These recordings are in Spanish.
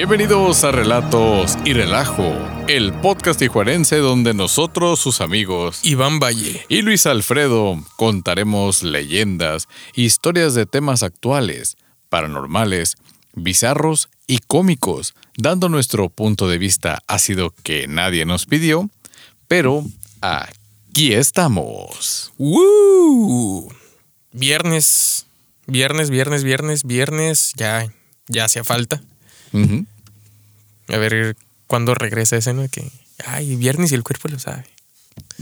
Bienvenidos a Relatos y Relajo, el podcast tijuarense donde nosotros, sus amigos Iván Valle y Luis Alfredo contaremos leyendas, historias de temas actuales, paranormales, bizarros y cómicos, dando nuestro punto de vista ácido que nadie nos pidió, pero aquí estamos. ¡Woo! Viernes, viernes, viernes, viernes, viernes, ya, ya hacía falta. Ujú. A ver cuándo regresa ese, ¿no? Que, ay, viernes y el cuerpo lo sabe.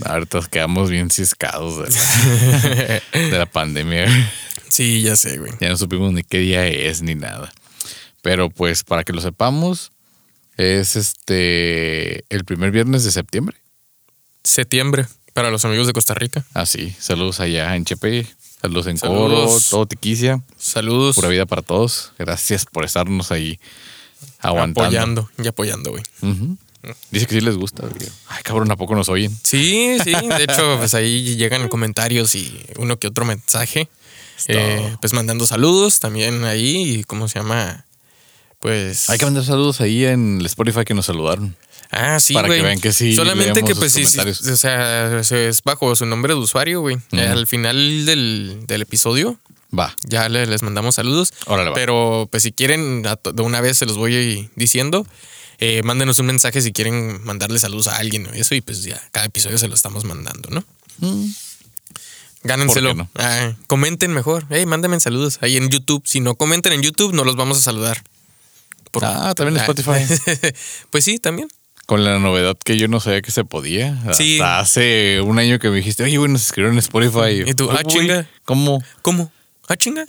Ahorita quedamos bien ciscados de, de la pandemia. Sí, ya sé, güey. Ya no supimos ni qué día es ni nada. Pero pues para que lo sepamos, es este el primer viernes de septiembre. Septiembre, para los amigos de Costa Rica. Así, saludos allá en Chepe, saludos en Saludos. Coro, todo Tiquicia, Saludos. pura vida para todos. Gracias por estarnos ahí aguantando. Apoyando y apoyando, güey. Dice que sí les gusta. güey. Ay, cabrón, ¿a poco nos oyen? Sí, sí. De hecho, pues ahí llegan comentarios y uno que otro mensaje. Eh, pues mandando saludos también ahí. Y cómo se llama. Pues. Hay que mandar saludos ahí en el Spotify que nos saludaron. Ah, sí, Para que güey. vean que sí Solamente que, pues sí, sí, o sea, es bajo su nombre de usuario, güey. Al final del, del episodio Va, ya le- les mandamos saludos. órale, va. Pero, pues si quieren, de una vez se los voy diciendo. Eh, mándenos un mensaje si quieren mandarle saludos a alguien o eso. Y pues ya, cada episodio se lo estamos mandando, ¿no? Mm. Gánenselo. Ah, comenten mejor. Hey, mándenme saludos ahí en YouTube. Si no comenten en YouTube, no los vamos a saludar. Por- Ah, también en Spotify. pues sí, también. Con la novedad que yo no sabía que se podía. Sí. Hasta hace un año que me dijiste, oye, güey, nos escribieron en Spotify. Y tú, ah, Uy, chinga. ¿Cómo? ¿Cómo? Ah, chinga.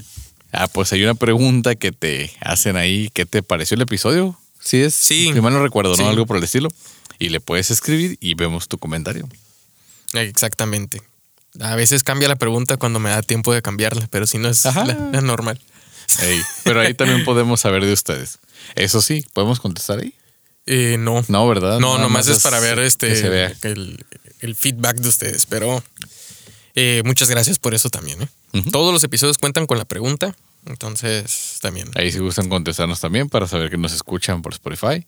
Ah, pues hay una pregunta que te hacen ahí. ¿Qué te pareció el episodio? Sí es. Sí. Si mal no recuerdo, Sí. ¿no? Algo por el estilo. Y le puedes escribir y vemos tu comentario. Exactamente. A veces cambia la pregunta cuando me da tiempo de cambiarla, pero si no es la, la normal. Ey, pero ahí también podemos saber de ustedes. Eso sí, ¿podemos contestar ahí? Eh, no. No, ¿verdad? No, Nada nomás más es para ver este Que el feedback de ustedes. Pero eh, muchas gracias por eso también. ¿eh? Todos los episodios cuentan con la pregunta. Entonces, también. Ahí si gustan contestarnos también para saber que nos escuchan por Spotify.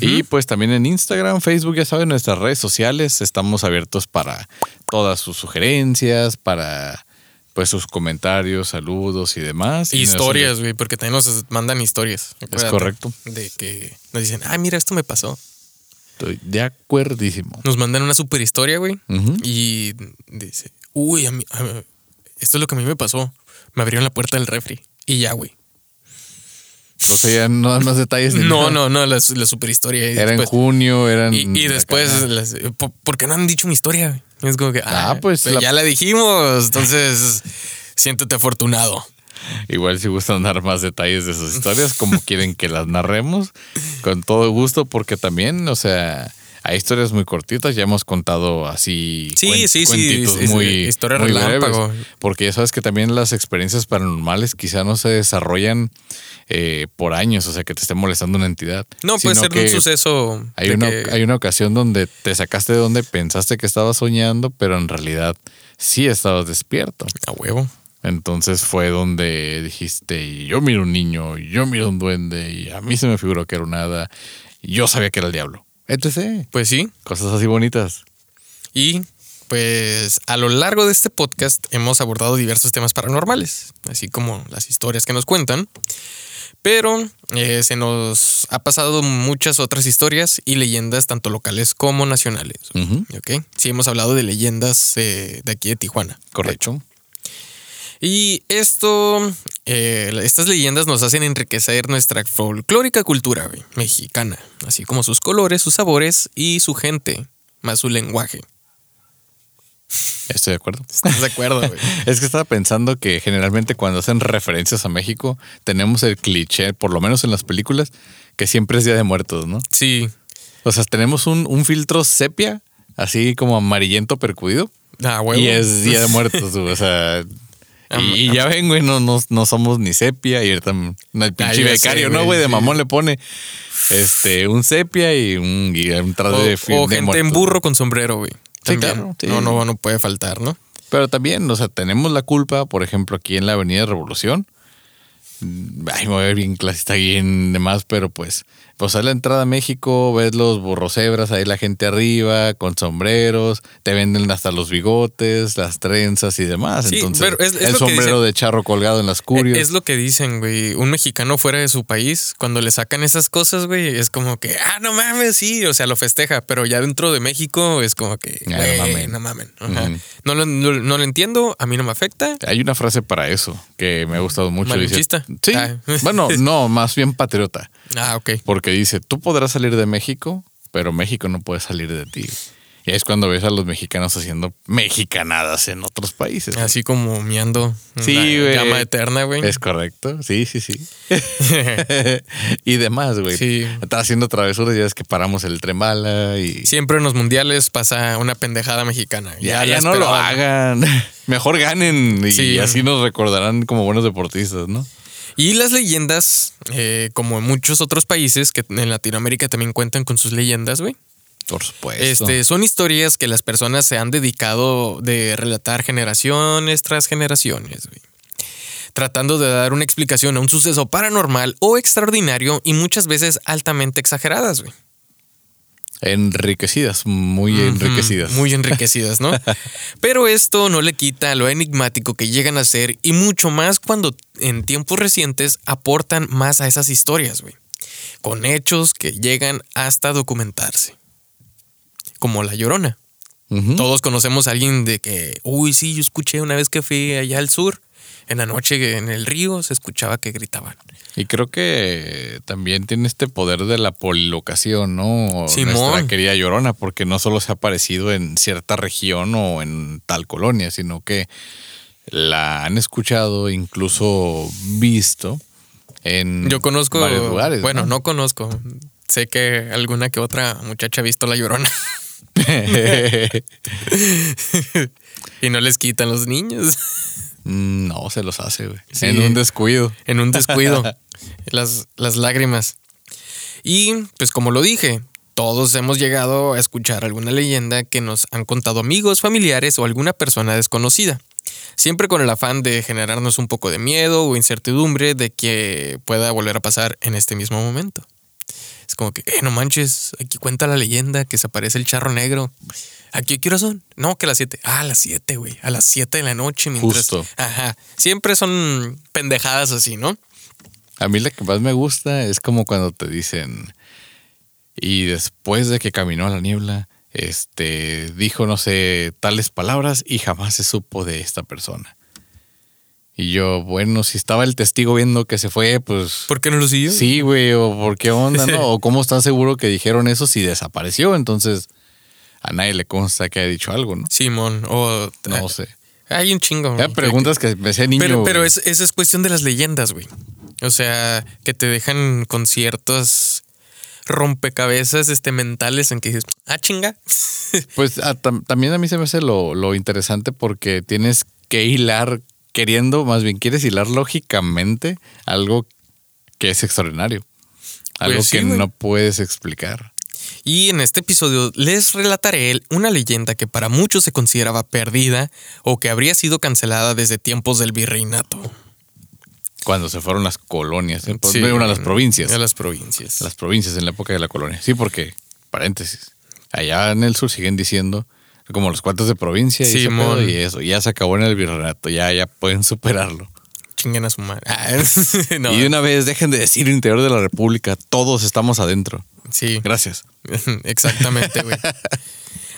Y pues también en Instagram, Facebook, ya saben, nuestras redes sociales estamos abiertos para todas sus sugerencias, para pues sus comentarios, saludos y demás. Historias, güey, porque también nos mandan historias. acuérdate, correcto. De que nos dicen, ah, mira, esto me pasó. Estoy de acuerdísimo. Nos mandan una super historia, güey. Y dice, uy, a mí, a mí- esto es lo que a mí me pasó. Me abrieron la puerta del refri. Y ya, güey. O sea, no dan más detalles. No, no, no, la, la super historia. Era en junio, eran. Y, y después, las- ¿por, por qué no han dicho mi historia? Es como que, ah, Ah, pues pues la- ya la dijimos. Entonces, siéntete afortunado. Igual si gustan dar más detalles de sus historias, como quieren que las narremos, con todo gusto, porque también, o sea, hay historias muy cortitas, ya hemos contado así Sí, cuen- cuentitos muy, historia muy breves, porque ya sabes que también las experiencias paranormales quizá no se desarrollan eh, por años, o sea, que te esté molestando una entidad. No, puede ser un suceso. Hay una, que- hay una ocasión donde te sacaste de donde pensaste que estabas soñando, pero en realidad sí estabas despierto. A huevo. Entonces fue donde dijiste, yo miro un niño, yo miro un duende, y a mí se me figuró que era un hada, y yo sabía que era el diablo. Etc. Pues sí. Cosas así bonitas. Y pues a lo largo de este podcast hemos abordado diversos temas paranormales, así como las historias que nos cuentan. Pero eh, se nos ha pasado muchas otras historias y leyendas, tanto locales como nacionales. Ujú, ¿ok? Sí, hemos hablado de leyendas eh, de aquí de Tijuana. Correcto. Y esto, eh, estas leyendas nos hacen enriquecer nuestra folclórica cultura güey, mexicana, así como sus colores, sus sabores y su gente, más su lenguaje. Estoy de acuerdo. ¿Estás de acuerdo? güey? Es que estaba pensando que generalmente cuando hacen referencias a México, tenemos el cliché, por lo menos en las películas, que siempre es Día de Muertos, ¿no? Sí. O sea, tenemos un, un filtro sepia, así como amarillento percudido, Ah, huevo. y es Día de Muertos, o sea... Y, y ya ven, güey, no, no, no somos ni sepia y ahorita el pinche ya sé, becario, ¿no, güey? De mamón le pone este un sepia y un, y un traje O, de fin o de gente en burro con sombrero, güey. Sí, claro, sí. No, no, no puede faltar, ¿no? Pero también, o sea, tenemos la culpa, por ejemplo, aquí en la Avenida Revolución. Ay, me voy a ver bien clasista y en demás, pero pues pues a la entrada a México, ves los burrocebras, ahí la gente arriba, con sombreros, te venden hasta los bigotes, las trenzas y demás. Sí, Entonces, pero es- es el sombrero dicen. de charro colgado en las curios. Es lo que dicen, güey. Un mexicano fuera de su país, cuando le sacan esas cosas, güey, es como que, ah, no mames, sí, o sea, lo festeja, pero ya dentro de México es como que, no mamen. no mamen. Ajá. Ujú. no, lo, no- no lo entiendo, a mí no me afecta. Hay una frase para eso que me ha gustado mucho. Dice- sí. Ah. Bueno, no, más bien patriota. Ah, ok. Porque dice, tú podrás salir de México, pero México no puede salir de ti. Y ahí es cuando ves a los mexicanos haciendo mexicanadas en otros países. Así como miando Sí, la güey. llama eterna, güey. Es correcto, sí, sí, sí. y demás, güey. Sí. Está haciendo travesuras, ya es que paramos el tren bala y Siempre en los mundiales pasa una pendejada mexicana. ya, ya no lo hagan. Mejor ganen y Sí. así nos recordarán como buenos deportistas, ¿no? Y las leyendas, eh, como en muchos otros países que en Latinoamérica también cuentan con sus leyendas, güey. Por supuesto. Este, son historias que las personas se han dedicado de relatar generaciones tras generaciones, güey. Tratando de dar una explicación a un suceso paranormal o extraordinario y muchas veces altamente exageradas, güey. Enriquecidas, muy enriquecidas. Muy enriquecidas, ¿no? Pero esto no le quita lo enigmático que llegan a ser y mucho más cuando en tiempos recientes aportan más a esas historias, güey. Con hechos que llegan hasta documentarse. Como La Llorona. Todos conocemos a alguien de que, uy, sí, yo escuché una vez que fui allá al sur, en la noche en el río se escuchaba que gritaban. Y creo que también tiene este poder de la polilocación, ¿no? Simón. Nuestra querida Llorona, porque no solo se ha aparecido en cierta región o en tal colonia, sino que la han escuchado, incluso visto en Yo conozco, varios lugares. bueno, no conozco. Sé que alguna que otra muchacha ha visto La Llorona y no les quitan los niños. No, se los hace, güey. Sí. En un descuido. en un descuido. las, las lágrimas. Y pues como lo dije, todos hemos llegado a escuchar alguna leyenda que nos han contado amigos, familiares o alguna persona desconocida. Siempre con el afán de generarnos un poco de miedo o incertidumbre de que pueda volver a pasar en este mismo momento. Es como que, eh, no manches, aquí cuenta la leyenda que se aparece el charro negro. ¿Aquí a qué hora son? No, que a las 7. Ah, a las 7, güey. A las 7 de la noche. Mientras... Justo. Ajá. Siempre son pendejadas así, ¿no? A mí la que más me gusta es como cuando te dicen, y después de que caminó a la niebla, este, dijo, no sé, tales palabras y jamás se supo de esta persona. Y yo, bueno, si estaba el testigo viendo que se fue, pues... ¿Por qué no lo siguió? Sí, güey, o por qué onda, ¿no? O cómo estás seguro que dijeron eso si desapareció. Entonces, a nadie le consta que haya dicho algo, ¿no? Simón, o. No sé. Hay un chingo. Eran preguntas que me hacía niño. Pero, pero es, esa es cuestión de las leyendas, güey. O sea, que te dejan con ciertos rompecabezas este, mentales en que dices, ah, chinga. Pues ah, tam- también a mí se me hace lo, lo interesante porque tienes que hilar queriendo, más bien quieres hilar lógicamente algo que es extraordinario. Algo Pues sí, que no puedes explicar. Y en este episodio les relataré una leyenda que para muchos se consideraba perdida o que habría sido cancelada desde tiempos del virreinato. Cuando se fueron las colonias, ¿eh? Pues, Sí, bueno, las provincias. A las provincias. Las provincias en la época de la colonia. Sí, porque, paréntesis, allá en el sur siguen diciendo como los cuantos de provincia y, pedo y eso. Ya se acabó en el virreinato, ya, ya pueden superarlo. Chinguen a su madre. Ah, no, Y de una vez dejen de decir interior de la República, todos estamos adentro. Sí. Gracias. Exactamente, güey.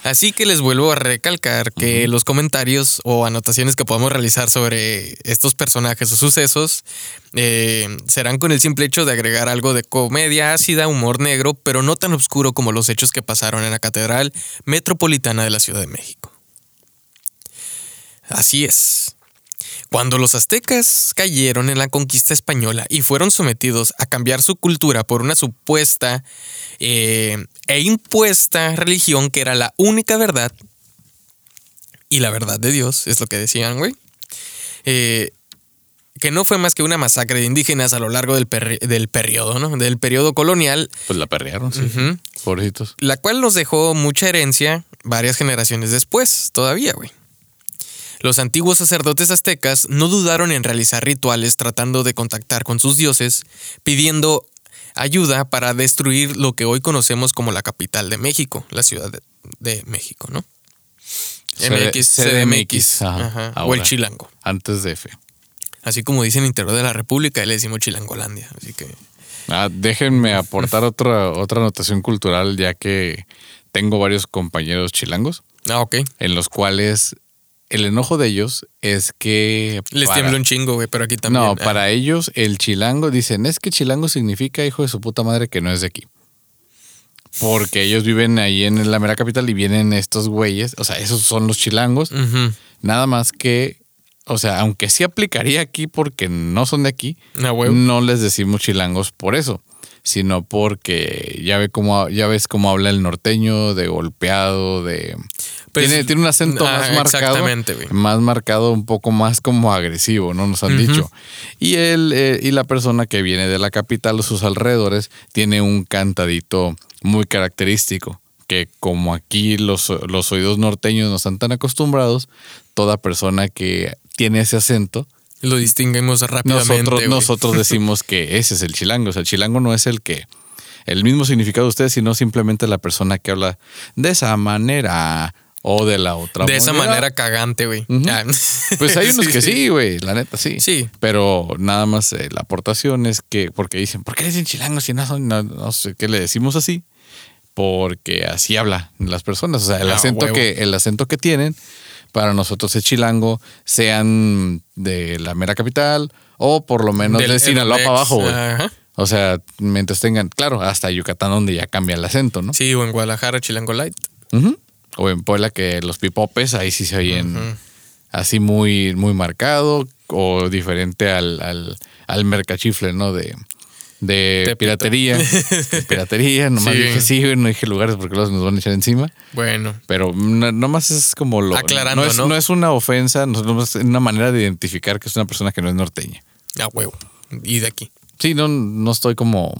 Así que les vuelvo a recalcar que los comentarios o anotaciones que podamos realizar sobre estos personajes o sucesos eh, serán con el simple hecho de agregar algo de comedia ácida, humor negro, pero no tan oscuro como los hechos que pasaron en la Catedral Metropolitana de la Ciudad de México. Así es. Cuando los aztecas cayeron en la conquista española y fueron sometidos a cambiar su cultura por una supuesta eh, e impuesta religión que era la única verdad y la verdad de Dios, es lo que decían, güey. Eh, que no fue más que una masacre de indígenas a lo largo del, perri- del periodo, ¿no? Del periodo colonial, Pues la perrearon, sí. Pobrecitos. la cual nos dejó mucha herencia varias generaciones después, todavía, güey. Los antiguos sacerdotes aztecas no dudaron en realizar rituales tratando de contactar con sus dioses, pidiendo ayuda para destruir lo que hoy conocemos como la capital de México, la Ciudad de, de México, ¿no? MX, CDMX, Ajá, ajá, o el Chilango. Antes de F. Así como dicen interior de la República, y le decimos Chilangolandia. Así que. Ah, déjenme aportar otra, otra anotación cultural, ya que tengo varios compañeros chilangos, Ah, ok. en los cuales el enojo de ellos es que. Les para- tiembla un chingo, güey, pero aquí también. No, ah, para ellos el chilango, dicen, es que chilango significa hijo de su puta madre que no es de aquí. Porque ellos viven ahí en la mera capital y vienen estos güeyes, o sea, esos son los chilangos, nada más que, o sea, aunque sí aplicaría aquí porque no son de aquí, no les decimos chilangos por eso, sino porque ya ve cómo ya ves cómo habla el norteño de golpeado, de Pues, tiene, tiene un acento ah, más marcado, más marcado, un poco más como agresivo, ¿no? Nos han dicho. Y él eh, y la persona que viene de la capital o sus alrededores tiene un cantadito muy característico que como aquí los, los oídos norteños no están tan acostumbrados, toda persona que tiene ese acento Lo distinguimos rápidamente. nosotros, nosotros decimos que ese es el chilango. O sea, el chilango no es el que el mismo significado de ustedes, sino simplemente la persona que habla de esa manera o de la otra De esa manera cagante, güey. Ah. Pues hay unos que sí, güey, la neta sí. Sí. Pero nada más eh, la aportación es que, porque dicen, ¿por qué le dicen chilango si no son, no, no sé qué le decimos así? Porque así hablan las personas. O sea, el Ah, acento huevo. que, el acento que tienen para nosotros es chilango, sean de la mera capital o por lo menos Del de Sinaloa para abajo, güey. Ajá. O sea, mientras tengan, claro, hasta Yucatán donde ya cambia el acento, ¿no? Sí, o en Guadalajara, Chilango Light. O en Puebla que los pipopes ahí sí se oyen así muy, muy marcado o diferente al, al, al mercachifle, ¿no? De, de piratería. De piratería, nomás Sí. dije sí, güey, no dije lugares porque los nos van a echar encima. Bueno, Pero no- nomás es como lo... Aclarando, no es, ¿no? no es una ofensa, no es una manera de identificar que es una persona que no es norteña. a huevo. Y de aquí. Sí, no, no estoy como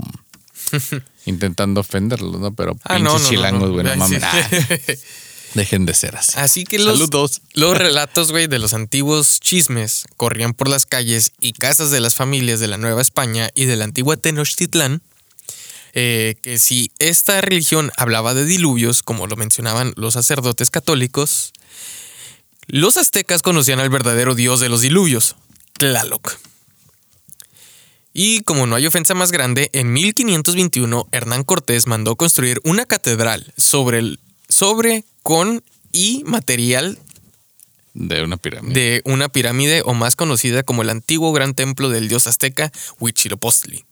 intentando ofenderlos, ¿no? Pero Ah, pinches chilangos, no. güey, no Ay, mames. sí. Dejen de ser así. Así que los, Saludos. los relatos, güey, de los antiguos chismes corrían por las calles y casas de las familias de la Nueva España y de la antigua Tenochtitlán. eh, que si esta religión hablaba de diluvios, como lo mencionaban los sacerdotes católicos, los aztecas conocían al verdadero dios de los diluvios, Tlaloc. Y como no hay ofensa más grande, en 1521 Hernán Cortés mandó construir una catedral sobre, el, sobre con y material De una pirámide. de una pirámide o más conocida como el antiguo gran templo del dios azteca Huitzilopochtli.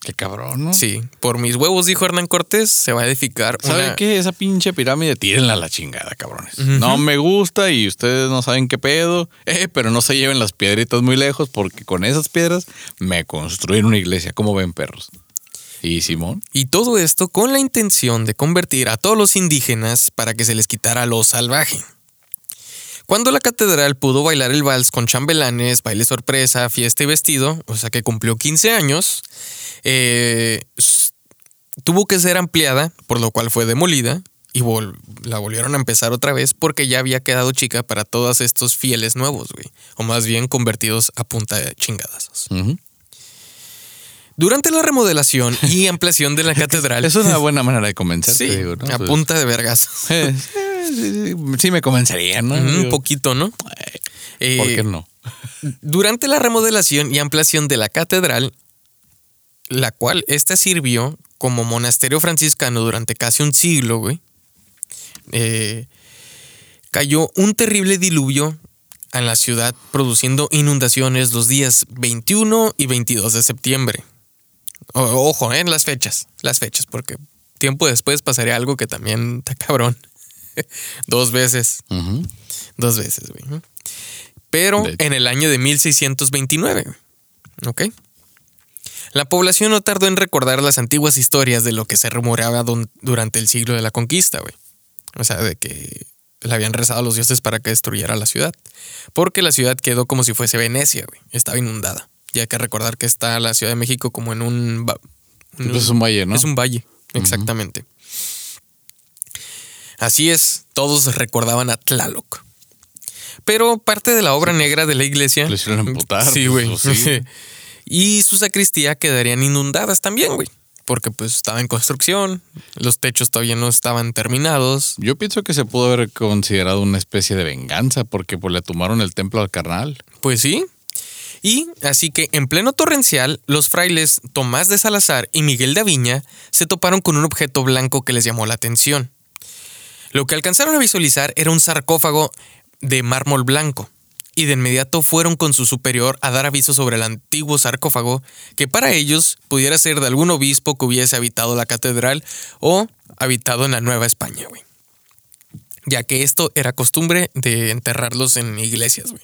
Qué cabrón, ¿no? Sí, por mis huevos, dijo Hernán Cortés, se va a edificar ¿Saben una... qué? Esa pinche pirámide, tírenla a la chingada, cabrones. No me gusta y ustedes no saben qué pedo, eh, pero no se lleven las piedritas muy lejos porque con esas piedras me construyen una iglesia. ¿Cómo ven, perros? Y Simón, Y todo esto con la intención de convertir a todos los indígenas para que se les quitara lo salvaje. Cuando la catedral pudo bailar el vals con chambelanes, baile sorpresa, fiesta y vestido, o sea que cumplió 15 años, eh, tuvo que ser ampliada, por lo cual fue demolida y vol- la volvieron a empezar otra vez porque ya había quedado chica para todos estos fieles nuevos, güey, o más bien convertidos a punta de chingadazos. Durante la remodelación y ampliación de la catedral, es una buena manera de convencer. Sí, te digo, ¿no? a Pues, punta de vergas. eh, sí, me convencería, ¿no? Un poquito, ¿no? Eh, ¿Por qué no? Durante la remodelación y ampliación de la catedral, la cual esta sirvió como monasterio franciscano durante casi un siglo, güey, eh, cayó un terrible diluvio en la ciudad, produciendo inundaciones los días 21 y 22 de septiembre. Ojo, en las fechas, las fechas, porque tiempo después pasaría algo que también está cabrón. Dos veces. Dos veces, güey. Pero en el año de 1629. güey. ¿Ok? La población no tardó en recordar las antiguas historias de lo que se rumoreaba don- durante el siglo de la conquista, güey. O sea, de que le habían rezado a los dioses para que destruyera la ciudad. Porque la ciudad quedó como si fuese Venecia, güey. Estaba inundada. Y hay que recordar que está la Ciudad de México como en un... Pues es un valle, ¿no? es un valle, exactamente. Así es, todos recordaban a Tlaloc. Pero parte de la obra negra de la iglesia. Lo hicieron emputar, Sí, güey. pues, sí. y su sacristía quedarían inundadas también, güey. porque pues estaba en construcción, los techos todavía no estaban terminados. Yo pienso que se pudo haber considerado una especie de venganza porque pues le tomaron el templo al carnal. Pues sí. Y así que en pleno torrencial, los frailes Tomás de Salazar y Miguel de Aviña se toparon con un objeto blanco que les llamó la atención. Lo que alcanzaron a visualizar era un sarcófago de mármol blanco, y de inmediato fueron con su superior a dar aviso sobre el antiguo sarcófago, que para ellos pudiera ser de algún obispo que hubiese habitado la catedral o habitado en la Nueva España, güey. Ya que esto era costumbre de enterrarlos en iglesias, güey.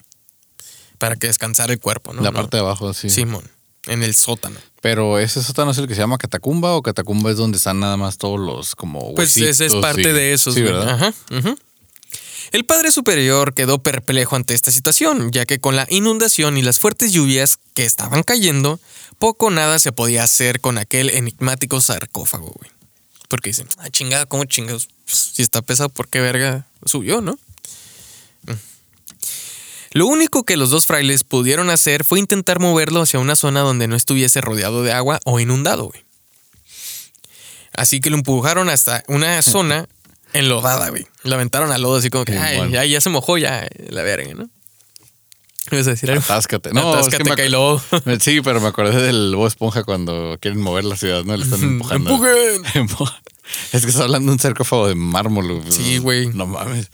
Para que descansara el cuerpo, ¿no? La No. parte de abajo, sí. Simón, en el sótano. Pero ese sótano es el que se llama catacumba o catacumba es donde están nada más todos los como Pues ese es parte y- de esos, Sí. ¿verdad? Ajá. El padre superior quedó perplejo ante esta situación, ya que con la inundación y las fuertes lluvias que estaban cayendo, poco o nada se podía hacer con aquel enigmático sarcófago, güey. Porque dicen, ah, chingada, ¿cómo chingados? Pues, si está pesado, ¿por qué verga subió, no? Lo único que los dos frailes pudieron hacer fue intentar moverlo hacia una zona donde no estuviese rodeado de agua o inundado, güey. Así que lo empujaron hasta una zona enlodada, güey. Lo aventaron al lodo así como que, ay, ya, ya se mojó, ya, la verga, ¿no? ¿Ibas a decir algo? Atáscate. No, Atáscate, es que me. Sí, pero me acordé del Bob Esponja cuando quieren mover la ciudad, ¿no? Le están empujando. ¡Empujen! Es que está hablando de un sarcófago de mármol. Sí, güey. No mames.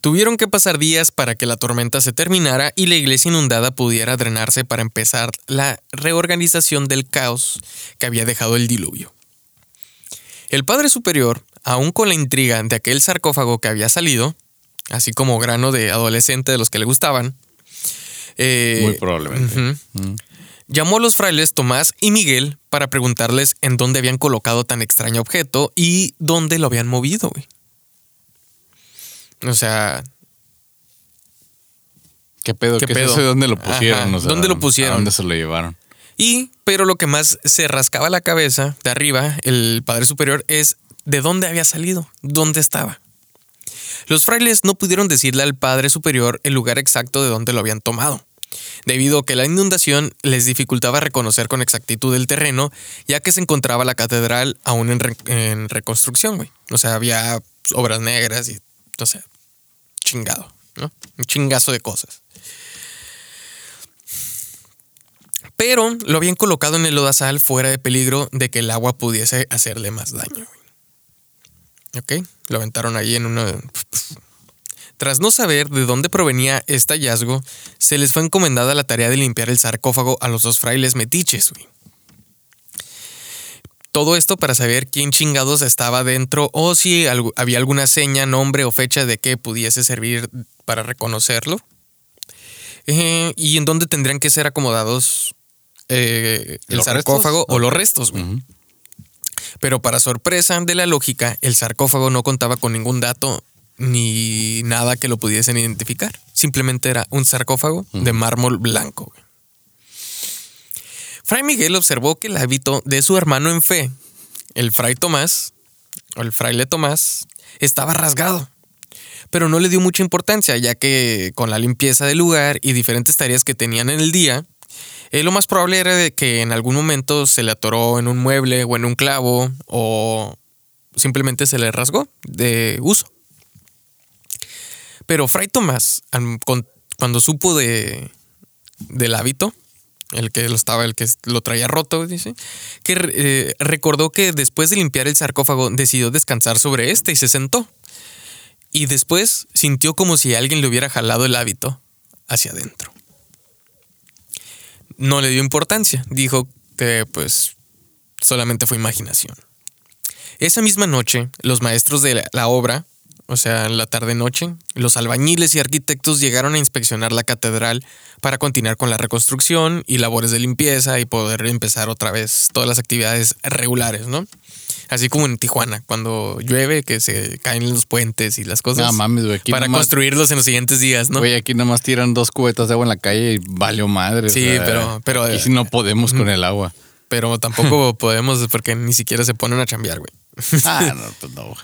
Tuvieron que pasar días para que la tormenta se terminara y la iglesia inundada pudiera drenarse para empezar la reorganización del caos que había dejado el diluvio. El Padre Superior, aún con la intriga de aquel sarcófago que había salido, así como grano de adolescente de los que le gustaban, eh, Muy probablemente. Mm. Llamó a los frailes Tomás y Miguel para preguntarles en dónde habían colocado tan extraño objeto y dónde lo habían movido, güey. O sea, ¿Qué pedo? ¿Qué ¿Qué, pedo? es eso? ¿De ¿Dónde lo pusieron? O sea, ¿Dónde lo pusieron? ¿A dónde se lo llevaron? y, pero lo que más se rascaba la cabeza de arriba, el Padre Superior, es de dónde había salido, dónde estaba. Los frailes no pudieron decirle al Padre Superior el lugar exacto de dónde lo habían tomado, debido a que la inundación les dificultaba reconocer con exactitud el terreno, ya que se encontraba la catedral aún en, re- en reconstrucción, güey. O sea, había obras negras y, o sea, chingado, ¿no? Un chingazo de cosas. Pero lo habían colocado en el lodazal fuera de peligro de que el agua pudiese hacerle más daño. Ok, lo aventaron ahí en una... Tras no saber de dónde provenía este hallazgo, se les fue encomendada la tarea de limpiar el sarcófago a los dos frailes metiches. güey. Todo esto para saber quién chingados estaba dentro o si había alguna seña, nombre o fecha de que pudiese servir para reconocerlo. Eh, y en dónde tendrían que ser acomodados eh, el ¿Los sarcófago restos? o los restos. Pero para sorpresa de la lógica, el sarcófago no contaba con ningún dato ni nada que lo pudiesen identificar. Simplemente era un sarcófago de mármol blanco. Fray Miguel observó que el hábito de su hermano en fe, el fray Tomás, o el fraile Tomás, estaba rasgado. Pero no le dio mucha importancia, ya que con la limpieza del lugar y diferentes tareas que tenían en el día, eh, lo más probable era de que en algún momento se le atoró en un mueble o en un clavo o simplemente se le rasgó de uso. Pero Fray Tomás, cuando supo de, del hábito, el que lo estaba, el que lo traía roto, dice, que eh, recordó que después de limpiar el sarcófago decidió descansar sobre este y se sentó. Y después sintió como si alguien le hubiera jalado el hábito hacia adentro. No le dio importancia, dijo que pues solamente fue imaginación. Esa misma noche, los maestros de la, la obra, o sea, en la tarde-noche, los albañiles y arquitectos llegaron a inspeccionar la catedral para continuar con la reconstrucción y labores de limpieza y poder empezar otra vez todas las actividades regulares, ¿no? Así como en Tijuana, cuando llueve, que se caen los puentes y las cosas. No mames, güey. Para nomás- construirlos en los siguientes días, ¿no? Güey, aquí nomás tiran dos cubetas de agua en la calle y valió madre. o Sí, sea, pero- pero, aquí eh, no podemos con el agua. Pero tampoco podemos porque ni siquiera se ponen a chambear, güey. Ah, no, pues no. güey.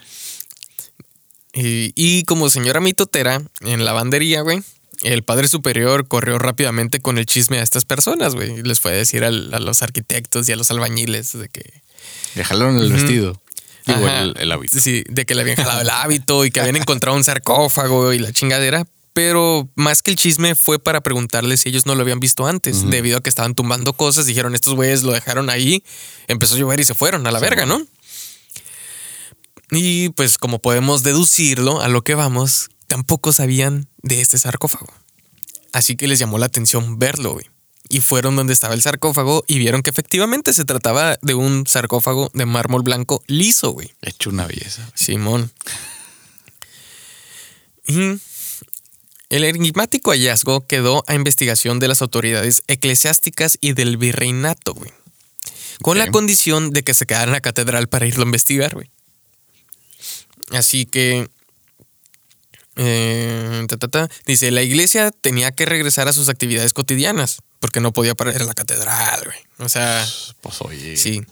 Y, y como señora mitotera, en la lavandería, güey, el padre superior corrió rápidamente con el chisme a estas personas, güey. Y les fue a decir al- a los arquitectos y a los albañiles de que Le jalaron el vestido. Digo, Ajá. el, el hábito. Sí, de que le habían jalado el hábito y que habían encontrado un sarcófago y la chingadera. Pero más que el chisme fue para preguntarles si ellos no lo habían visto antes. Debido a que estaban tumbando cosas, dijeron estos güeyes lo dejaron ahí, empezó a llover y se fueron a la verga, ¿no? Y pues como podemos deducirlo a lo que vamos, tampoco sabían de este sarcófago. Así que les llamó la atención verlo, güey. Y fueron donde estaba el sarcófago y vieron que efectivamente se trataba de un sarcófago de mármol blanco liso, güey. Hecho una belleza. Simón. Y el enigmático hallazgo quedó a investigación de las autoridades eclesiásticas y del virreinato, güey. Con la condición de que se quedara en la catedral para irlo a investigar, güey. Así que. eh, ta, ta, ta. dice: la iglesia tenía que regresar a sus actividades cotidianas porque no podía parar la catedral, güey. O sea. Pues oye. Sí.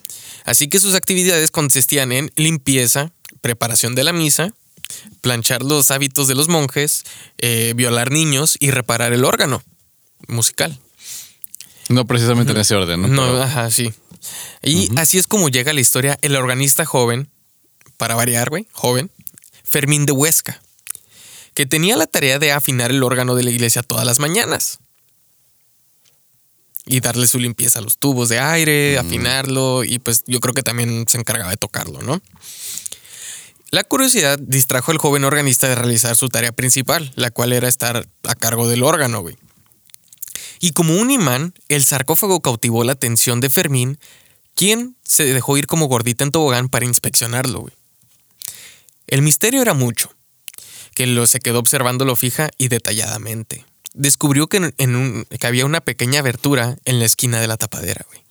Así que sus actividades consistían en limpieza, preparación de la misa, planchar los hábitos de los monjes, eh, violar niños y reparar el órgano musical. No precisamente en ese orden, ¿no? No, ajá, sí. Y así es como llega la historia el organista joven, para variar, güey, joven, Fermín de Huesca, que tenía la tarea de afinar el órgano de la iglesia todas las mañanas. Y darle su limpieza a los tubos de aire, afinarlo, y pues yo creo que también se encargaba de tocarlo, ¿no? La curiosidad distrajo al joven organista de realizar su tarea principal, la cual era estar a cargo del órgano, güey. Y como un imán, el sarcófago cautivó la atención de Fermín, quien se dejó ir como gordita en tobogán para inspeccionarlo. güey. El misterio era mucho, que lo, se quedó observándolo fija y detalladamente. Descubrió que, en- un- que había una pequeña abertura en la esquina de la tapadera. güey.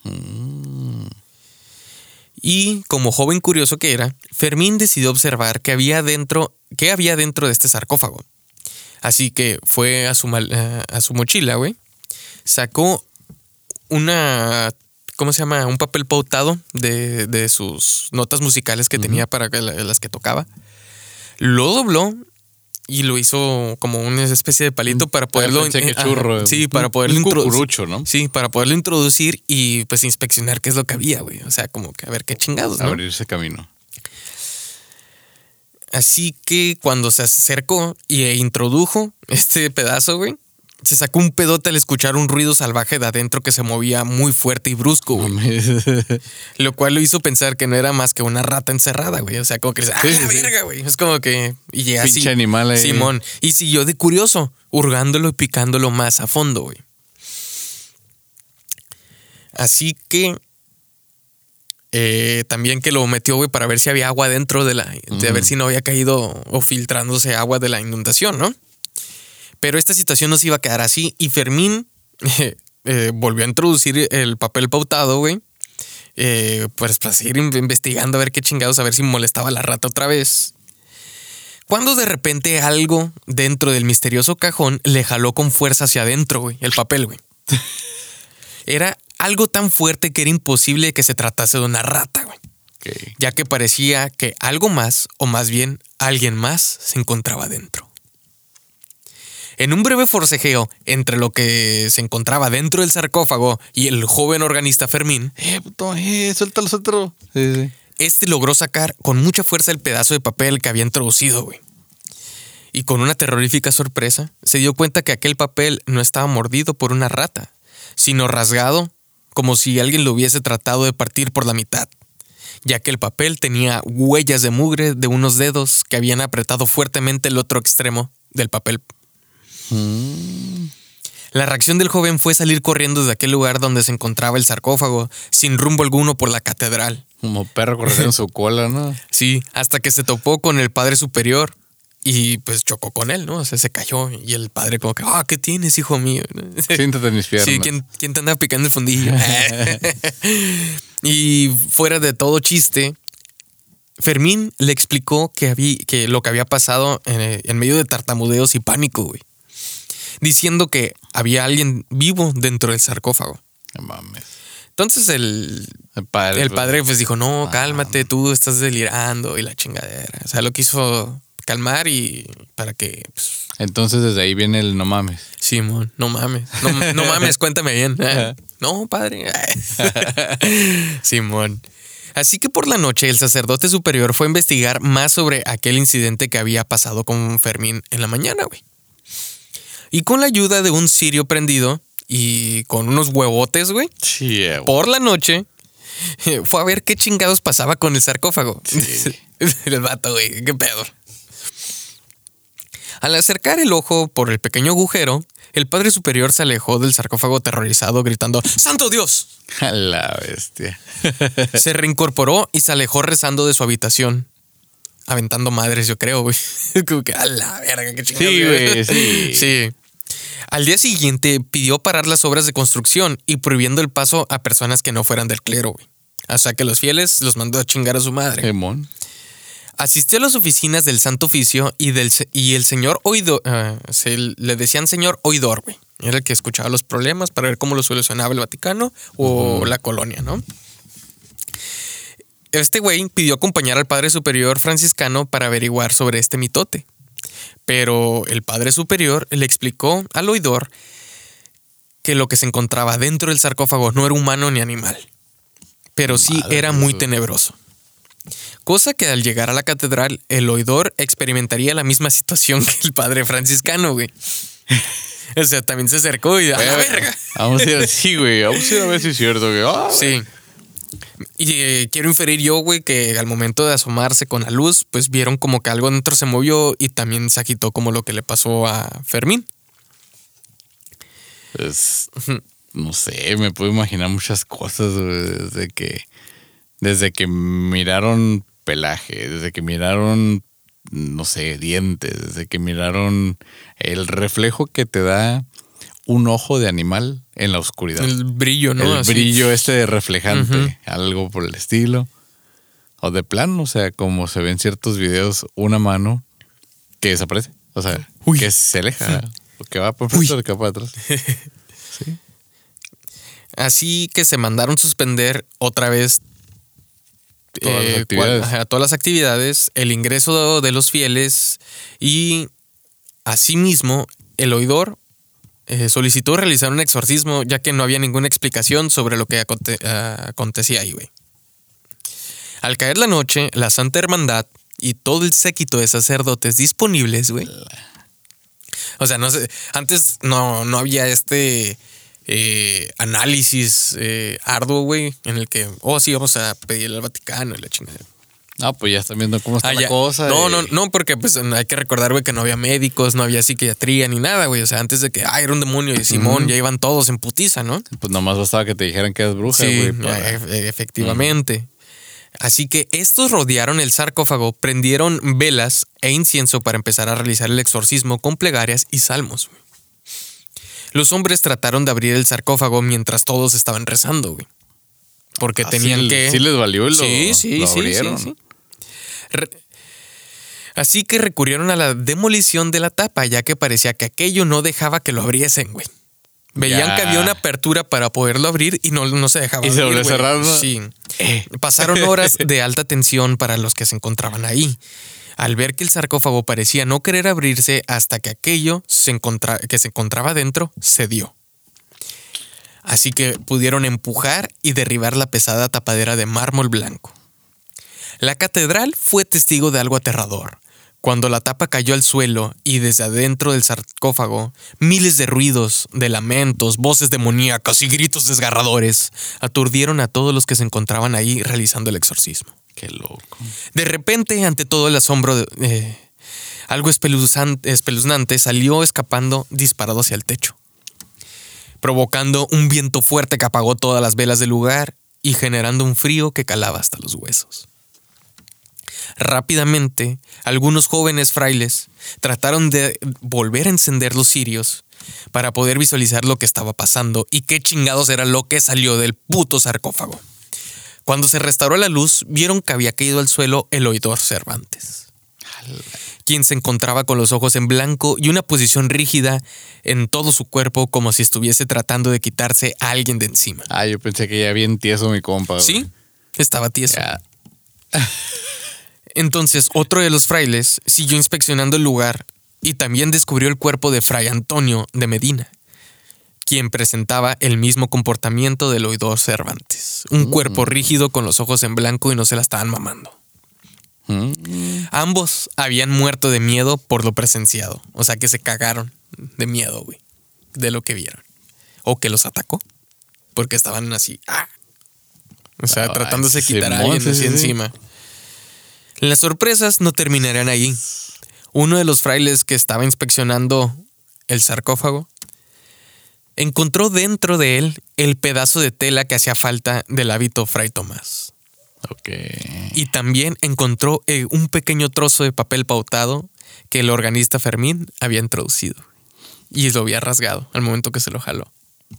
Y como joven curioso que era, Fermín decidió observar que había dentro, qué había dentro de este sarcófago. Así que fue a su, a su mochila, güey. Sacó una, ¿cómo se llama? Un papel pautado de, de sus notas musicales que tenía para las que tocaba. Lo dobló y lo hizo como una especie de palito para poderlo... Que eh, ajá, churro. sí, para poderlo introducir. ¿no? Sí, para poderlo introducir y pues inspeccionar qué es lo que había, güey. O sea, como que a ver qué chingados, ¿no? Abrirse camino. Así que cuando se acercó y e introdujo este pedazo, güey, se sacó un pedote al escuchar un ruido salvaje de adentro que se movía muy fuerte y brusco, güey. Lo cual lo hizo pensar que no era más que una rata encerrada, güey. O sea, como que, ¡ah, Sí, la sí, sí. verga, güey! Es como que... Y llega así. Pinche animal ahí. Simón. Y siguió de curioso, hurgándolo y picándolo más a fondo, güey. Así que... eh, también que lo metió, güey, para ver si había agua dentro de la... De ver si no había caído o filtrándose agua de la inundación, ¿no? Pero esta situación no se iba a quedar así y Fermín eh, volvió a introducir el papel pautado, güey. eh, pues para seguir in- investigando a ver qué chingados, a ver si molestaba a la rata otra vez. Cuando de repente algo dentro del misterioso cajón le jaló con fuerza hacia adentro, güey, el papel, güey. Era algo tan fuerte que era imposible que se tratase de una rata, güey. Ya que parecía que algo más, o más bien alguien más, se encontraba dentro. En un breve forcejeo entre lo que se encontraba dentro del sarcófago y el joven organista Fermín, Eh, puto, eh, suéltalo, suéltalo. Sí, sí. este logró sacar con mucha fuerza el pedazo de papel que había introducido, güey. Y con una terrorífica sorpresa, se dio cuenta que aquel papel no estaba mordido por una rata, sino rasgado como si alguien lo hubiese tratado de partir por la mitad, ya que el papel tenía huellas de mugre de unos dedos que habían apretado fuertemente el otro extremo del papel. La reacción del joven fue salir corriendo de aquel lugar donde se encontraba el sarcófago, sin rumbo alguno por la catedral. Como perro corriendo en su cola, ¿no? Sí, hasta que se topó con el padre superior y pues chocó con él, ¿no? O sea, se cayó y el padre como que, ah, ¿qué tienes, hijo mío? Siéntate en mis piernas. Sí, ¿quién, quién te anda picando el fondillo? y fuera de todo chiste, Fermín le explicó que, había, que lo que había pasado en, en medio de tartamudeos y pánico, güey. Diciendo que había alguien vivo dentro del sarcófago. No mames. Entonces el, El padre. el padre pues dijo, no, Ah. cálmate, tú estás delirando y la chingadera. O sea, lo quiso calmar y para que, pues, Entonces desde ahí viene el no mames. Simón, no mames, no, no mames, cuéntame bien. no, padre. Simón. Así que por la noche el sacerdote superior fue a investigar más sobre aquel incidente que había pasado con Fermín en la mañana, güey. Y con la ayuda de un sirio prendido y con unos huevotes, güey, Sí, eh, güey. por la noche fue a ver qué chingados pasaba con el sarcófago. Sí. el vato, güey, qué pedo. Al acercar el ojo por el pequeño agujero, el padre superior se alejó del sarcófago aterrorizado gritando ¡Santo Dios! A la bestia. Se reincorporó y se alejó rezando de su habitación. Aventando madres, yo creo, güey. Como que a la verga, qué chingados. Sí, güey, sí. Sí. Al día siguiente pidió parar las obras de construcción y prohibiendo el paso a personas que no fueran del clero, güey. Hasta que los fieles los mandó a chingar a su madre. Gemón. Asistió a las oficinas del Santo Oficio y, del, y el señor oidor, ah, se le decían señor oidor, güey. Era el que escuchaba los problemas para ver cómo los solucionaba el Vaticano o la colonia, ¿no? Este güey pidió acompañar al padre superior franciscano para averiguar sobre este mitote. Pero el padre superior le explicó al oidor que lo que se encontraba dentro del sarcófago no era humano ni animal, pero sí Madre era muy tenebroso. Cosa que al llegar a la catedral, el oidor experimentaría la misma situación que el padre franciscano, güey. O sea, también se acercó y a la verga. Vamos a ir así, güey. Vamos a ir a ver si es cierto, güey. Ah, Sí. Y eh, quiero inferir yo, güey, que al momento de asomarse con la luz, pues vieron como que algo dentro se movió y también se agitó como lo que le pasó a Fermín. Pues, no sé, me puedo imaginar muchas cosas güey, desde que, desde que miraron pelaje, desde que miraron, no sé, dientes, desde que miraron el reflejo que te da un ojo de animal en la oscuridad. El brillo, ¿no? el Así. brillo este reflejante, algo por el estilo. O de plano, o sea, como se ven ciertos videos, una mano que desaparece. O sea, Uy. que se aleja. Que va por frente o que va para atrás. Así que se mandaron suspender otra vez Todas las eh, cual- todas las actividades, el ingreso de los fieles y asimismo el oidor eh, solicitó realizar un exorcismo ya que no había ninguna explicación sobre lo que aconte- acontecía ahí, güey. Al caer la noche, la Santa Hermandad y todo el séquito de sacerdotes disponibles, güey. O sea, no sé, antes no, no había este eh, análisis eh, arduo, güey, en el que, oh, sí, vamos a pedirle al Vaticano y la chingada. No, pues ya están viendo cómo está Ah, la ya. cosa. No, y- no, no, porque pues hay que recordar, güey, que no había médicos, no había psiquiatría ni nada, güey. O sea, antes de que, ah, era un demonio y Simón, ya iban todos en putiza, ¿no? Pues nomás bastaba que te dijeran que eres bruja, Sí, güey. para- e- e- efectivamente. Así que estos rodearon el sarcófago, prendieron velas e incienso para empezar a realizar el exorcismo con plegarias y salmos. güey. Los hombres trataron de abrir el sarcófago mientras todos estaban rezando, güey. Porque Ah, tenían sí, que. Sí les valió Sí, sí, lo sí, abrieron. sí, sí. Re- Así que recurrieron a la demolición de la tapa, ya que parecía que aquello no dejaba que lo abriesen, güey. Veían Ya. que había una apertura para poderlo abrir y no, no se dejaba Y se abrir, volvió a güey. cerrar, ¿no? Sí. Pasaron horas de alta tensión para los que se encontraban ahí. Al ver que el sarcófago parecía no querer abrirse hasta que aquello se encontra- que se encontraba dentro cedió. Así que pudieron empujar y derribar la pesada tapadera de mármol blanco. La catedral fue testigo de algo aterrador. Cuando la tapa cayó al suelo y desde adentro del sarcófago, miles de ruidos, de lamentos, voces demoníacas y gritos desgarradores aturdieron a todos los que se encontraban ahí realizando el exorcismo. Qué loco. De repente, ante todo el asombro, de- eh, algo espeluznante salió escapando disparado hacia el techo, provocando un viento fuerte que apagó todas las velas del lugar y generando un frío que calaba hasta los huesos. Rápidamente, algunos jóvenes frailes trataron de volver a encender los cirios para poder visualizar lo que estaba pasando y qué chingados era lo que salió del puto sarcófago. Cuando se restauró la luz, vieron que había caído al suelo el oidor Cervantes, quien se encontraba con los ojos en blanco y una posición rígida en todo su cuerpo como si estuviese tratando de quitarse a alguien de encima. Ah, yo pensé que ya bien tieso mi compa. güey. Sí, estaba tieso. Entonces, otro de los frailes siguió inspeccionando el lugar y también descubrió el cuerpo de Fray Antonio de Medina, quien presentaba el mismo comportamiento del oidor Cervantes. Un cuerpo rígido con los ojos en blanco y no se la estaban mamando. Mm. Ambos habían muerto de miedo por lo presenciado. O sea que se cagaron de miedo, güey. De lo que vieron. O que los atacó. Porque estaban así. ¡ah! O sea, tratándose de quitar a alguien sí, así sí, sí. Las sorpresas no terminarán ahí. Uno de los frailes que estaba inspeccionando el sarcófago encontró dentro de él el pedazo de tela que hacía falta del hábito Fray Tomás. Ok. Y también encontró eh, un pequeño trozo de papel pautado que el organista Fermín había introducido. Y lo había rasgado al momento que se lo jaló.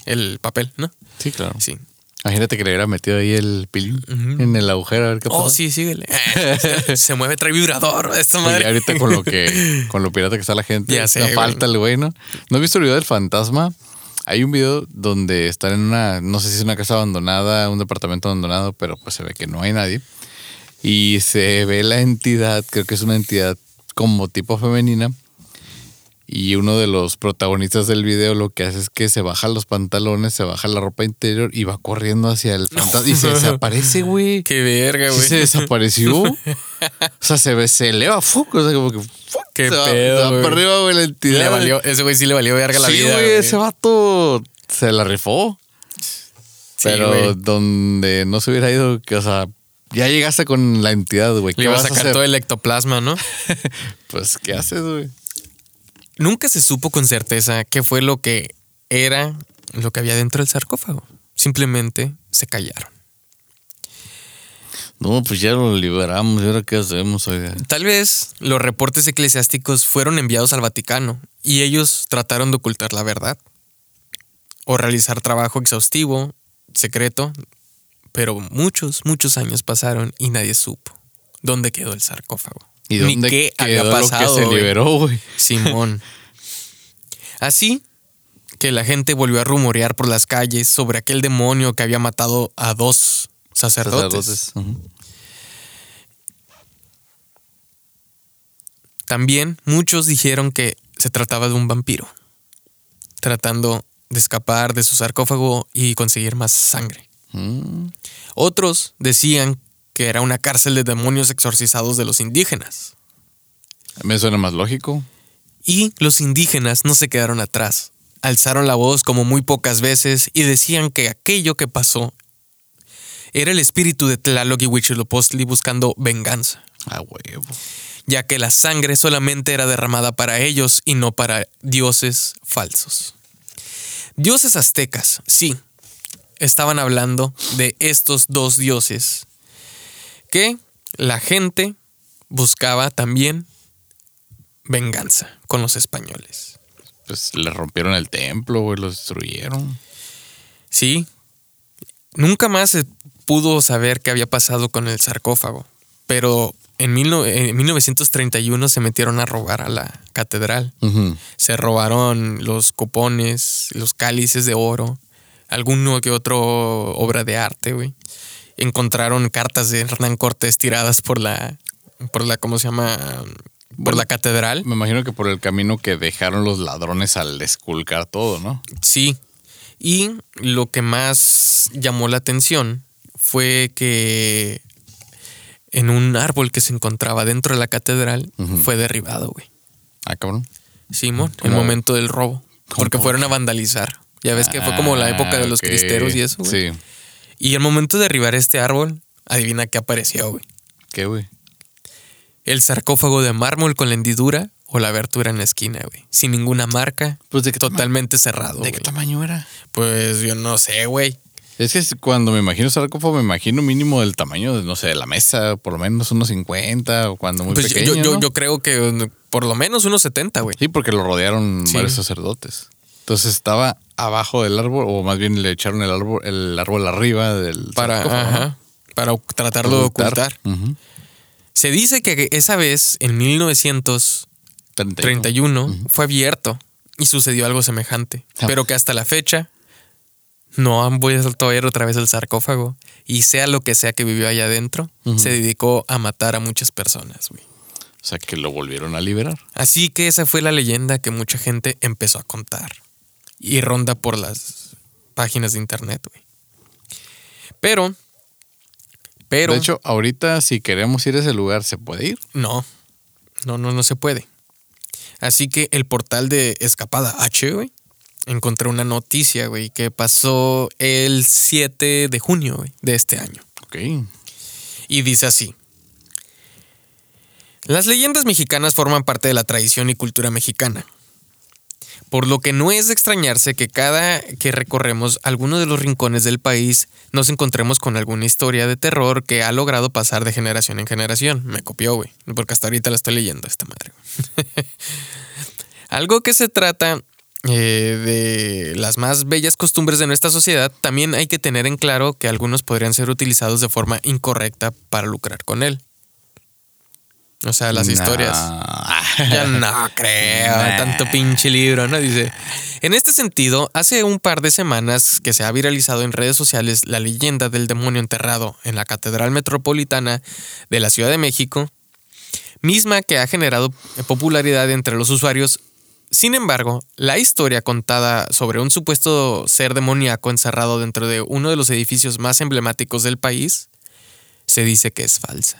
El papel, ¿no? Sí, claro. Sí. Imagínate que le hubiera metido ahí el pilín Ujú. en el agujero a ver qué Oh, pasa. sí, síguele. se mueve, trae vibrador. Esta madre. ahorita con lo que con lo pirata que está la gente, Ya sé, falta el güey, ¿no? ¿No has visto el video del fantasma? Hay un video donde están en una, no sé si es una casa abandonada, un departamento abandonado, pero pues se ve que no hay nadie. Y se ve la entidad, creo que es una entidad como tipo femenina. Y uno de los protagonistas del video lo que hace es que se baja los pantalones, se baja la ropa interior y va corriendo hacia el fantasma y se desaparece, güey. Qué verga, Sí güey. se desapareció. o sea, se, ve, se eleva, fuck, o sea, como que fuck, Qué se va, pedo, se va para arriba, güey, la entidad. Le valió, ese güey sí le valió verga la sí, vida. güey, ese vato se la rifó. Sí, pero donde no se hubiera ido, que, o sea, ya llegaste con la entidad, güey. Le ¿Qué iba a vas a sacar todo el ectoplasma, ¿no? Pues, ¿qué haces, güey? Nunca se supo con certeza qué fue lo que era lo que había dentro del sarcófago. Simplemente se callaron. No, pues ya lo liberamos, ¿y ahora qué hacemos, oiga? Tal vez los reportes eclesiásticos fueron enviados al Vaticano y ellos trataron de ocultar la verdad o realizar trabajo exhaustivo, secreto, pero muchos, muchos años pasaron y nadie supo dónde quedó el sarcófago. ¿Y Ni dónde qué quedó lo pasado. que se liberó, güey? Simón. Así que la gente volvió a rumorear por las calles sobre aquel demonio que había matado a dos sacerdotes. También muchos dijeron que se trataba de un vampiro, tratando de escapar de su sarcófago y conseguir más sangre. Mm. Otros decían que era una cárcel de demonios exorcizados de los indígenas. Me suena más lógico. Y los indígenas no se quedaron atrás. Alzaron la voz como muy pocas veces y decían que aquello que pasó era el espíritu de Tlaloc y Huitzilopochtli buscando venganza, A huevo. ya que la sangre solamente era derramada para ellos y no para dioses falsos. Dioses aztecas, sí, estaban hablando de estos dos dioses que la gente buscaba también venganza con los españoles. Pues le rompieron el templo, güey, lo destruyeron. Sí. Nunca más se pudo saber qué había pasado con el sarcófago, pero en, mil no- en 1931 se metieron a robar a la catedral. Se robaron los cupones, los cálices de oro, alguno que otro obra de arte, güey. Encontraron cartas de Hernán Cortés tiradas por la, por la, ¿cómo se llama? Por Bueno. la catedral. Me imagino que por el camino que dejaron los ladrones al esculcar todo, ¿no? Sí. Y lo que más llamó la atención fue que en un árbol que se encontraba dentro de la catedral fue derribado, güey. Ah, cabrón. Simón, el ¿Cómo? momento del robo. Porque fueron a vandalizar. Ya ves que fue como la época de los Ah, cristeros y eso, güey. Sí. Y el momento de derribar este árbol, adivina qué apareció, güey. ¿Qué, güey? El sarcófago de mármol con la hendidura o la abertura en la esquina, güey. Sin ninguna marca, Pues de qué totalmente cerrado. ¿De qué tamaño era? Pues yo no sé, güey. Es que cuando me imagino sarcófago, me imagino mínimo del tamaño de, no sé, de la mesa, por lo menos unos 50 o cuando muy Pues yo- pequeño. yo, yo, ¿no? yo creo que uh, por lo menos unos 70, güey. Sí, porque lo rodearon Sí. varios sacerdotes. Entonces estaba abajo del árbol, o más bien le echaron el árbol, el árbol arriba del Para, para tratarlo de ocultar. Se dice que esa vez, en 1931, 31. fue abierto y sucedió algo semejante. Ah. Pero que hasta la fecha no han vuelto a ver otra vez el sarcófago. Y sea lo que sea que vivió allá adentro, se dedicó a matar a muchas personas, güey. O sea que lo volvieron a liberar. Así que esa fue la leyenda que mucha gente empezó a contar. Y ronda por las páginas de internet, güey. Pero, pero... De hecho, ahorita si queremos ir a ese lugar, ¿se puede ir? No, no, no, no se puede. Así que el portal de Escapada H, güey, encontré una noticia, güey, que pasó el 7 de junio güey, de este año. Ok. Y dice así. Las leyendas mexicanas forman parte de la tradición y cultura mexicana. Por lo que no es de extrañarse que cada que recorremos alguno de los rincones del país nos encontremos con alguna historia de terror que ha logrado pasar de generación en generación. Me copió, güey, porque hasta ahorita la estoy leyendo esta madre. Algo que se trata eh, de las más bellas costumbres de nuestra sociedad, también hay que tener en claro que algunos podrían ser utilizados de forma incorrecta para lucrar con él. O sea, las historias. Ya no creo, tanto pinche libro, ¿no? Dice. En este sentido, hace un par de semanas que se ha viralizado en redes sociales la leyenda del demonio enterrado en la Catedral Metropolitana de la Ciudad de México, misma que ha generado popularidad entre los usuarios. Sin embargo, la historia contada sobre un supuesto ser demoníaco encerrado dentro de uno de los edificios más emblemáticos del país se dice que es falsa.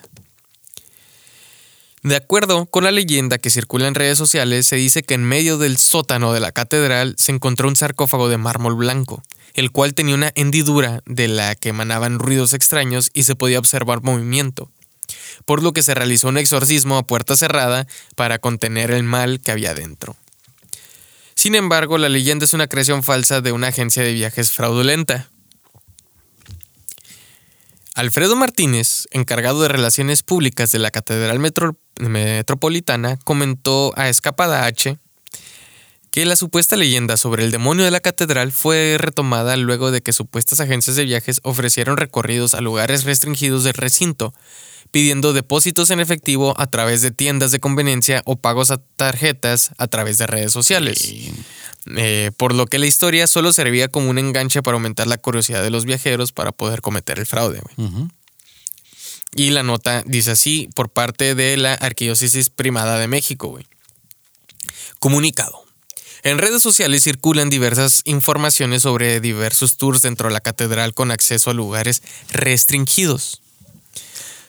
De acuerdo con la leyenda que circula en redes sociales, se dice que en medio del sótano de la catedral se encontró un sarcófago de mármol blanco, el cual tenía una hendidura de la que emanaban ruidos extraños y se podía observar movimiento, por lo que se realizó un exorcismo a puerta cerrada para contener el mal que había dentro. Sin embargo, la leyenda es una creación falsa de una agencia de viajes fraudulenta, Alfredo Martínez, encargado de Relaciones Públicas de la Catedral Metropolitana, comentó a Escapada H que la supuesta leyenda sobre el demonio de la catedral fue retomada luego de que supuestas agencias de viajes ofrecieron recorridos a lugares restringidos del recinto, pidiendo depósitos en efectivo a través de tiendas de conveniencia o pagos a tarjetas a través de redes sociales. Eh, por lo que la historia solo servía como un enganche para aumentar la curiosidad de los viajeros para poder cometer el fraude. Y la nota dice así por parte de la Arquidiócesis Primada de México. Comunicado. En redes sociales circulan diversas informaciones sobre diversos tours dentro de la catedral con acceso a lugares restringidos.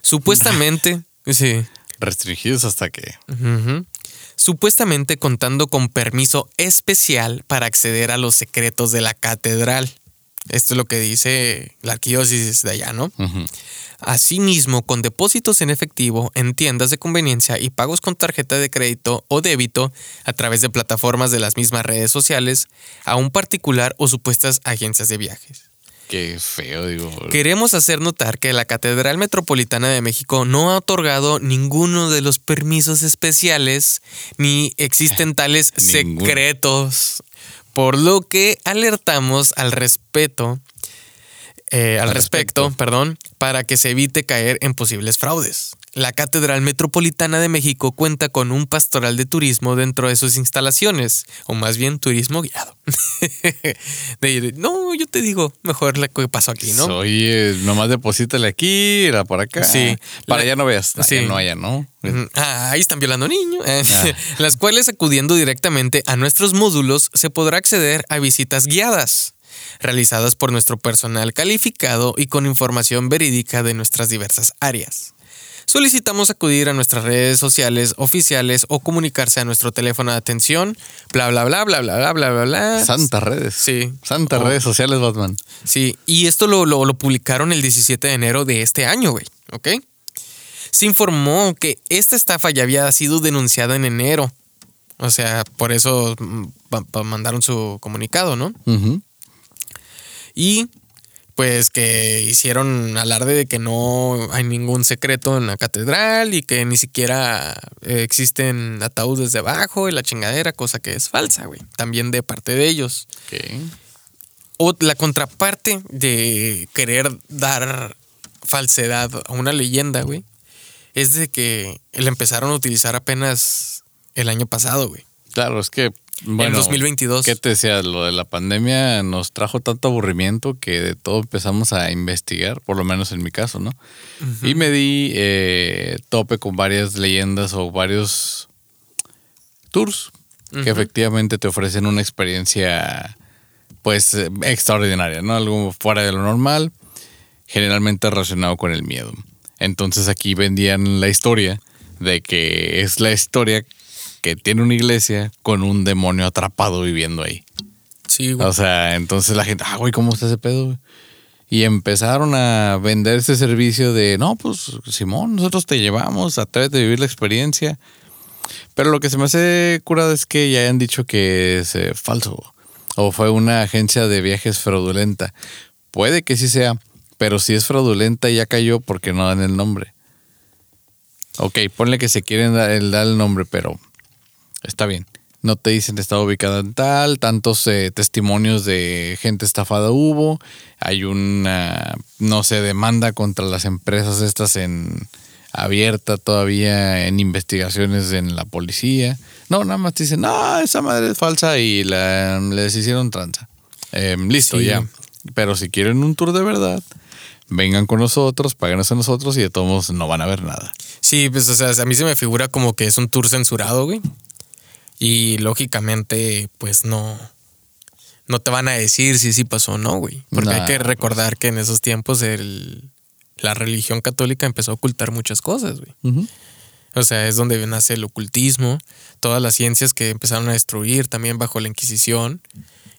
Supuestamente, sí. Restringidos hasta que supuestamente contando con permiso especial para acceder a los secretos de la catedral. Esto es lo que dice la arquidiócesis de allá, ¿no? Asimismo, con depósitos en efectivo en tiendas de conveniencia y pagos con tarjeta de crédito o débito a través de plataformas de las mismas redes sociales a un particular o supuestas agencias de viajes. Qué feo, digo. Queremos hacer notar que la Catedral Metropolitana de México no ha otorgado ninguno de los permisos especiales ni existen tales secretos, por lo que alertamos al respeto, eh, al, respecto, perdón, para que se evite caer en posibles fraudes. La Catedral Metropolitana de México cuenta con un pastoral de turismo dentro de sus instalaciones, o más bien turismo guiado. no, yo te digo, mejor lo que pasó aquí, ¿no? Oye, nomás deposítale aquí, era por acá. Sí. Para allá no veas. sí. no, allá no. Ah, ahí están violando niños. Ah. Las cuales acudiendo directamente a nuestros módulos se podrá acceder a visitas guiadas realizadas por nuestro personal calificado y con información verídica de nuestras diversas áreas. Solicitamos acudir a nuestras redes sociales oficiales o comunicarse a nuestro teléfono de atención, bla, bla, bla, bla, bla, bla, bla, bla, bla. Santas redes. Sí. Santas redes sociales, Batman. Sí, y esto lo, lo, publicaron el 17 de enero de este año, güey, ¿ok? Se informó que esta estafa ya había sido denunciada en enero. O sea, por eso mm, mandaron su comunicado, ¿no? Y pues que hicieron alarde de que no hay ningún secreto en la catedral y que ni siquiera eh, existen ataúdes debajo y la chingadera, cosa que es falsa, güey. También de parte de ellos. O la contraparte de querer dar falsedad a una leyenda, güey, es de que la empezaron a utilizar apenas el año pasado, güey. Claro, es que bueno, en 2022. ¿Qué te decía? Lo de la pandemia nos trajo tanto aburrimiento que de todo empezamos a investigar, por lo menos en mi caso, ¿no? Y me di eh, tope con varias leyendas o varios tours que efectivamente te ofrecen una experiencia pues eh, extraordinaria, ¿no? Algo fuera de lo normal, generalmente relacionado con el miedo. Entonces aquí vendían la historia de que es la historia que tiene una iglesia con un demonio atrapado viviendo ahí. Sí, güey. O sea, entonces la gente, ah, güey, ¿cómo está ese pedo? güey? Y empezaron a vender ese servicio de, no, pues Simón, nosotros te llevamos, atrévete a vivir la experiencia. Pero lo que se me hace curado es que ya hayan dicho que es eh, falso o fue una agencia de viajes fraudulenta. Puede que sí sea, pero si es fraudulenta ya cayó porque no dan el nombre. Ok, ponle que se quieren dar el, dar el nombre, pero está bien. No te dicen está ubicada en tal, tantos eh, testimonios de gente estafada hubo, hay una, no sé, demanda contra las empresas estas en abierta todavía en investigaciones en la policía. No, nada más te dicen, no, esa madre es falsa y la, les hicieron tranza. Em, listo, Sí. ya. Pero si quieren un tour de verdad, vengan con nosotros, páganos a nosotros y de todos modos no van a ver nada. Sí, pues, o sea, a mí se me figura como que es un tour censurado, güey. Y lógicamente, pues no. No te van a decir si sí pasó o no, güey. Porque hay que recordar que en esos tiempos el, la religión católica empezó a ocultar muchas cosas, güey. O sea, es donde nace el ocultismo, todas las ciencias que empezaron a destruir también bajo la Inquisición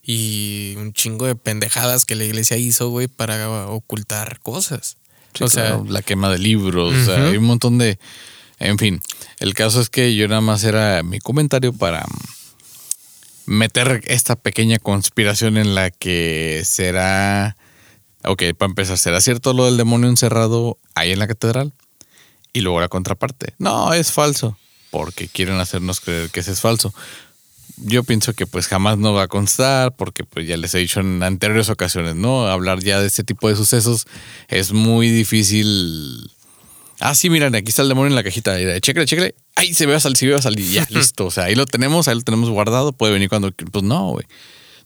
y un chingo de pendejadas que la iglesia hizo, güey, para ocultar cosas. Sí, o sea, la quema de libros, o sea, hay un montón de... En fin, el caso es que yo nada más era mi comentario para meter esta pequeña conspiración en la que será... Ok, para empezar, ¿será cierto lo del demonio encerrado ahí en la catedral? Y luego la contraparte. No, es falso. Porque quieren hacernos creer que ese es falso. Yo pienso que pues jamás no va a constar porque pues ya les he dicho en anteriores ocasiones, ¿no? Hablar ya de este tipo de sucesos es muy difícil. Ah, sí, miren, aquí está el demonio en la cajita. Chécale, chécale. Ahí se ve a salir, se ve a salir. Ya, listo. O sea, ahí lo tenemos, ahí lo tenemos guardado. Puede venir cuando... Pues no, güey.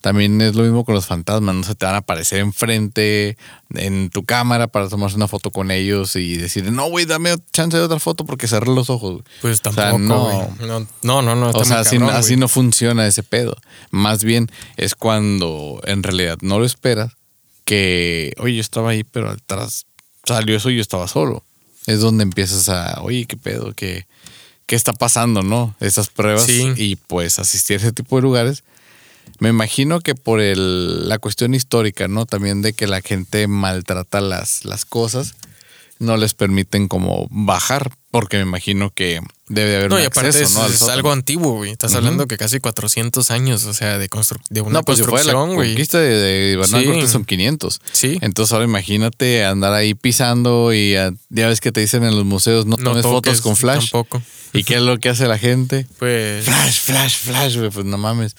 También es lo mismo con los fantasmas, no se te van a aparecer enfrente en tu cámara para tomarse una foto con ellos y decir, no, güey, dame chance de otra foto porque cerré los ojos. güey". pues O sea, tampoco, no. no, no, no, no. O sea, así, cabrón, así no funciona ese pedo. Más bien es cuando en realidad no lo esperas que, oye, yo estaba ahí, pero atrás salió eso y yo estaba solo. Es donde empiezas a, oye, qué pedo, qué, qué está pasando, ¿no? Esas pruebas Sí. y pues asistir a ese tipo de lugares. Me imagino que por el, la cuestión histórica, ¿no? También de que la gente maltrata las, las cosas, no les permiten como bajar, porque me imagino que debe haber No, un y aparte acceso, es, ¿no? es algo antiguo, güey. Estás hablando que casi 400 años, o sea, de, constru- de una No, pues después de la construcción, güey. conquista de, de Hernán Sí. Cortés son 500. Sí. Entonces ahora imagínate andar ahí pisando y ah, ya ves que te dicen en los museos no, No tomes toques, fotos con flash. Tampoco. ¿Y qué es lo que hace la gente? Pues. Flash, flash, flash, güey, pues no mames.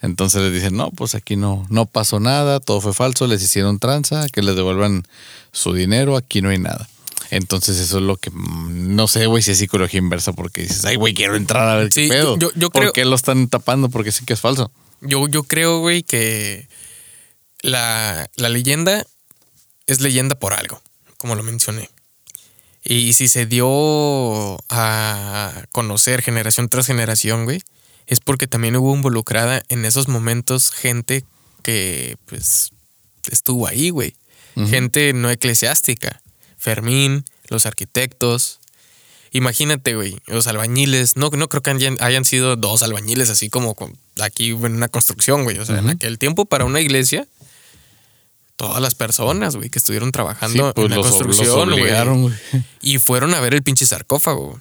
Entonces les dicen, no, pues aquí no, no pasó nada, todo fue falso, les hicieron tranza, que les devuelvan su dinero, aquí no hay nada. Entonces eso es lo que mm, no sé, güey, si es psicología inversa, porque dices, ay, güey, quiero entrar a ver Sí, qué pedo. yo- yo ¿Por creo- qué lo están tapando? Porque sí que es falso. Yo, yo creo, güey, que la, la leyenda es leyenda por algo, como lo mencioné. Y si se dio a conocer generación tras generación, güey, es porque también hubo involucrada en esos momentos gente que, pues, estuvo ahí, güey. Gente no eclesiástica. Fermín, los arquitectos. Imagínate, güey, los albañiles. No, no creo que hayan, hayan sido dos albañiles así como con- aquí en una construcción, güey. O sea, en aquel tiempo para una iglesia, todas las personas, güey, que estuvieron Sí, trabajando pues en la los, los construcción, güey. obligaron, güey. Y fueron a ver el pinche sarcófago.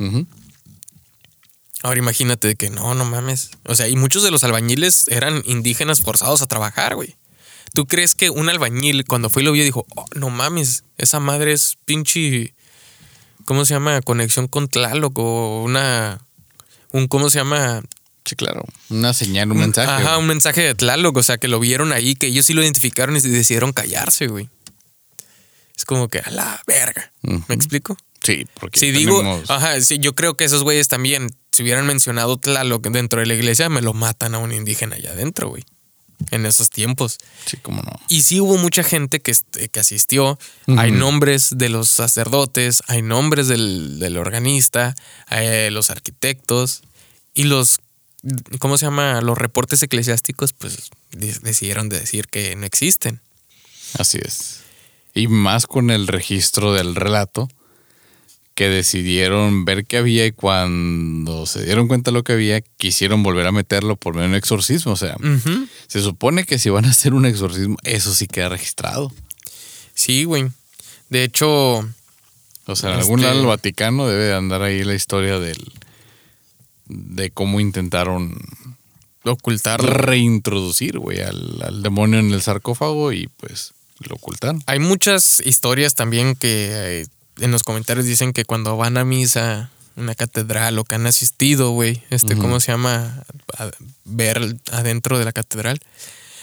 Ahora imagínate que no, no mames. O sea, y muchos de los albañiles eran indígenas forzados a trabajar, güey. ¿Tú crees que un albañil cuando fue y lo vio dijo, oh, no mames, esa madre es pinche, ¿cómo se llama? Conexión con Tlaloc o una, un, ¿cómo se llama? Sí, claro. Una señal, un mensaje. Ajá, güey. un mensaje de Tlaloc, o sea, que lo vieron ahí, que ellos sí lo identificaron y decidieron callarse, güey. Es como que a la verga. ¿Me explico? Sí, porque Si digo, ajá, sí, yo creo que esos güeyes también, si hubieran mencionado Tlaloc dentro de la iglesia, me lo matan a un indígena allá adentro, güey. En esos tiempos. Sí, cómo no. Y sí hubo mucha gente que, que asistió. Hay nombres de los sacerdotes, hay nombres del, del organista, eh, los arquitectos y los ¿cómo se llama? Los reportes eclesiásticos, pues de- decidieron de decir que no existen. Así es. Y más con el registro del relato, que decidieron ver qué había y cuando se dieron cuenta de lo que había, quisieron volver a meterlo por medio de un exorcismo. O sea, se supone que si van a hacer un exorcismo, eso sí queda registrado. Sí, güey. De hecho, O sea, en algún Este- lado del Vaticano debe de andar ahí la historia del de cómo intentaron ocultarlo. reintroducir, güey, al, al demonio en el sarcófago y pues lo ocultaron. Hay muchas historias también que eh, en los comentarios dicen que cuando van a misa, una catedral o que han asistido, güey, este. ¿cómo se llama? A ver adentro de la catedral,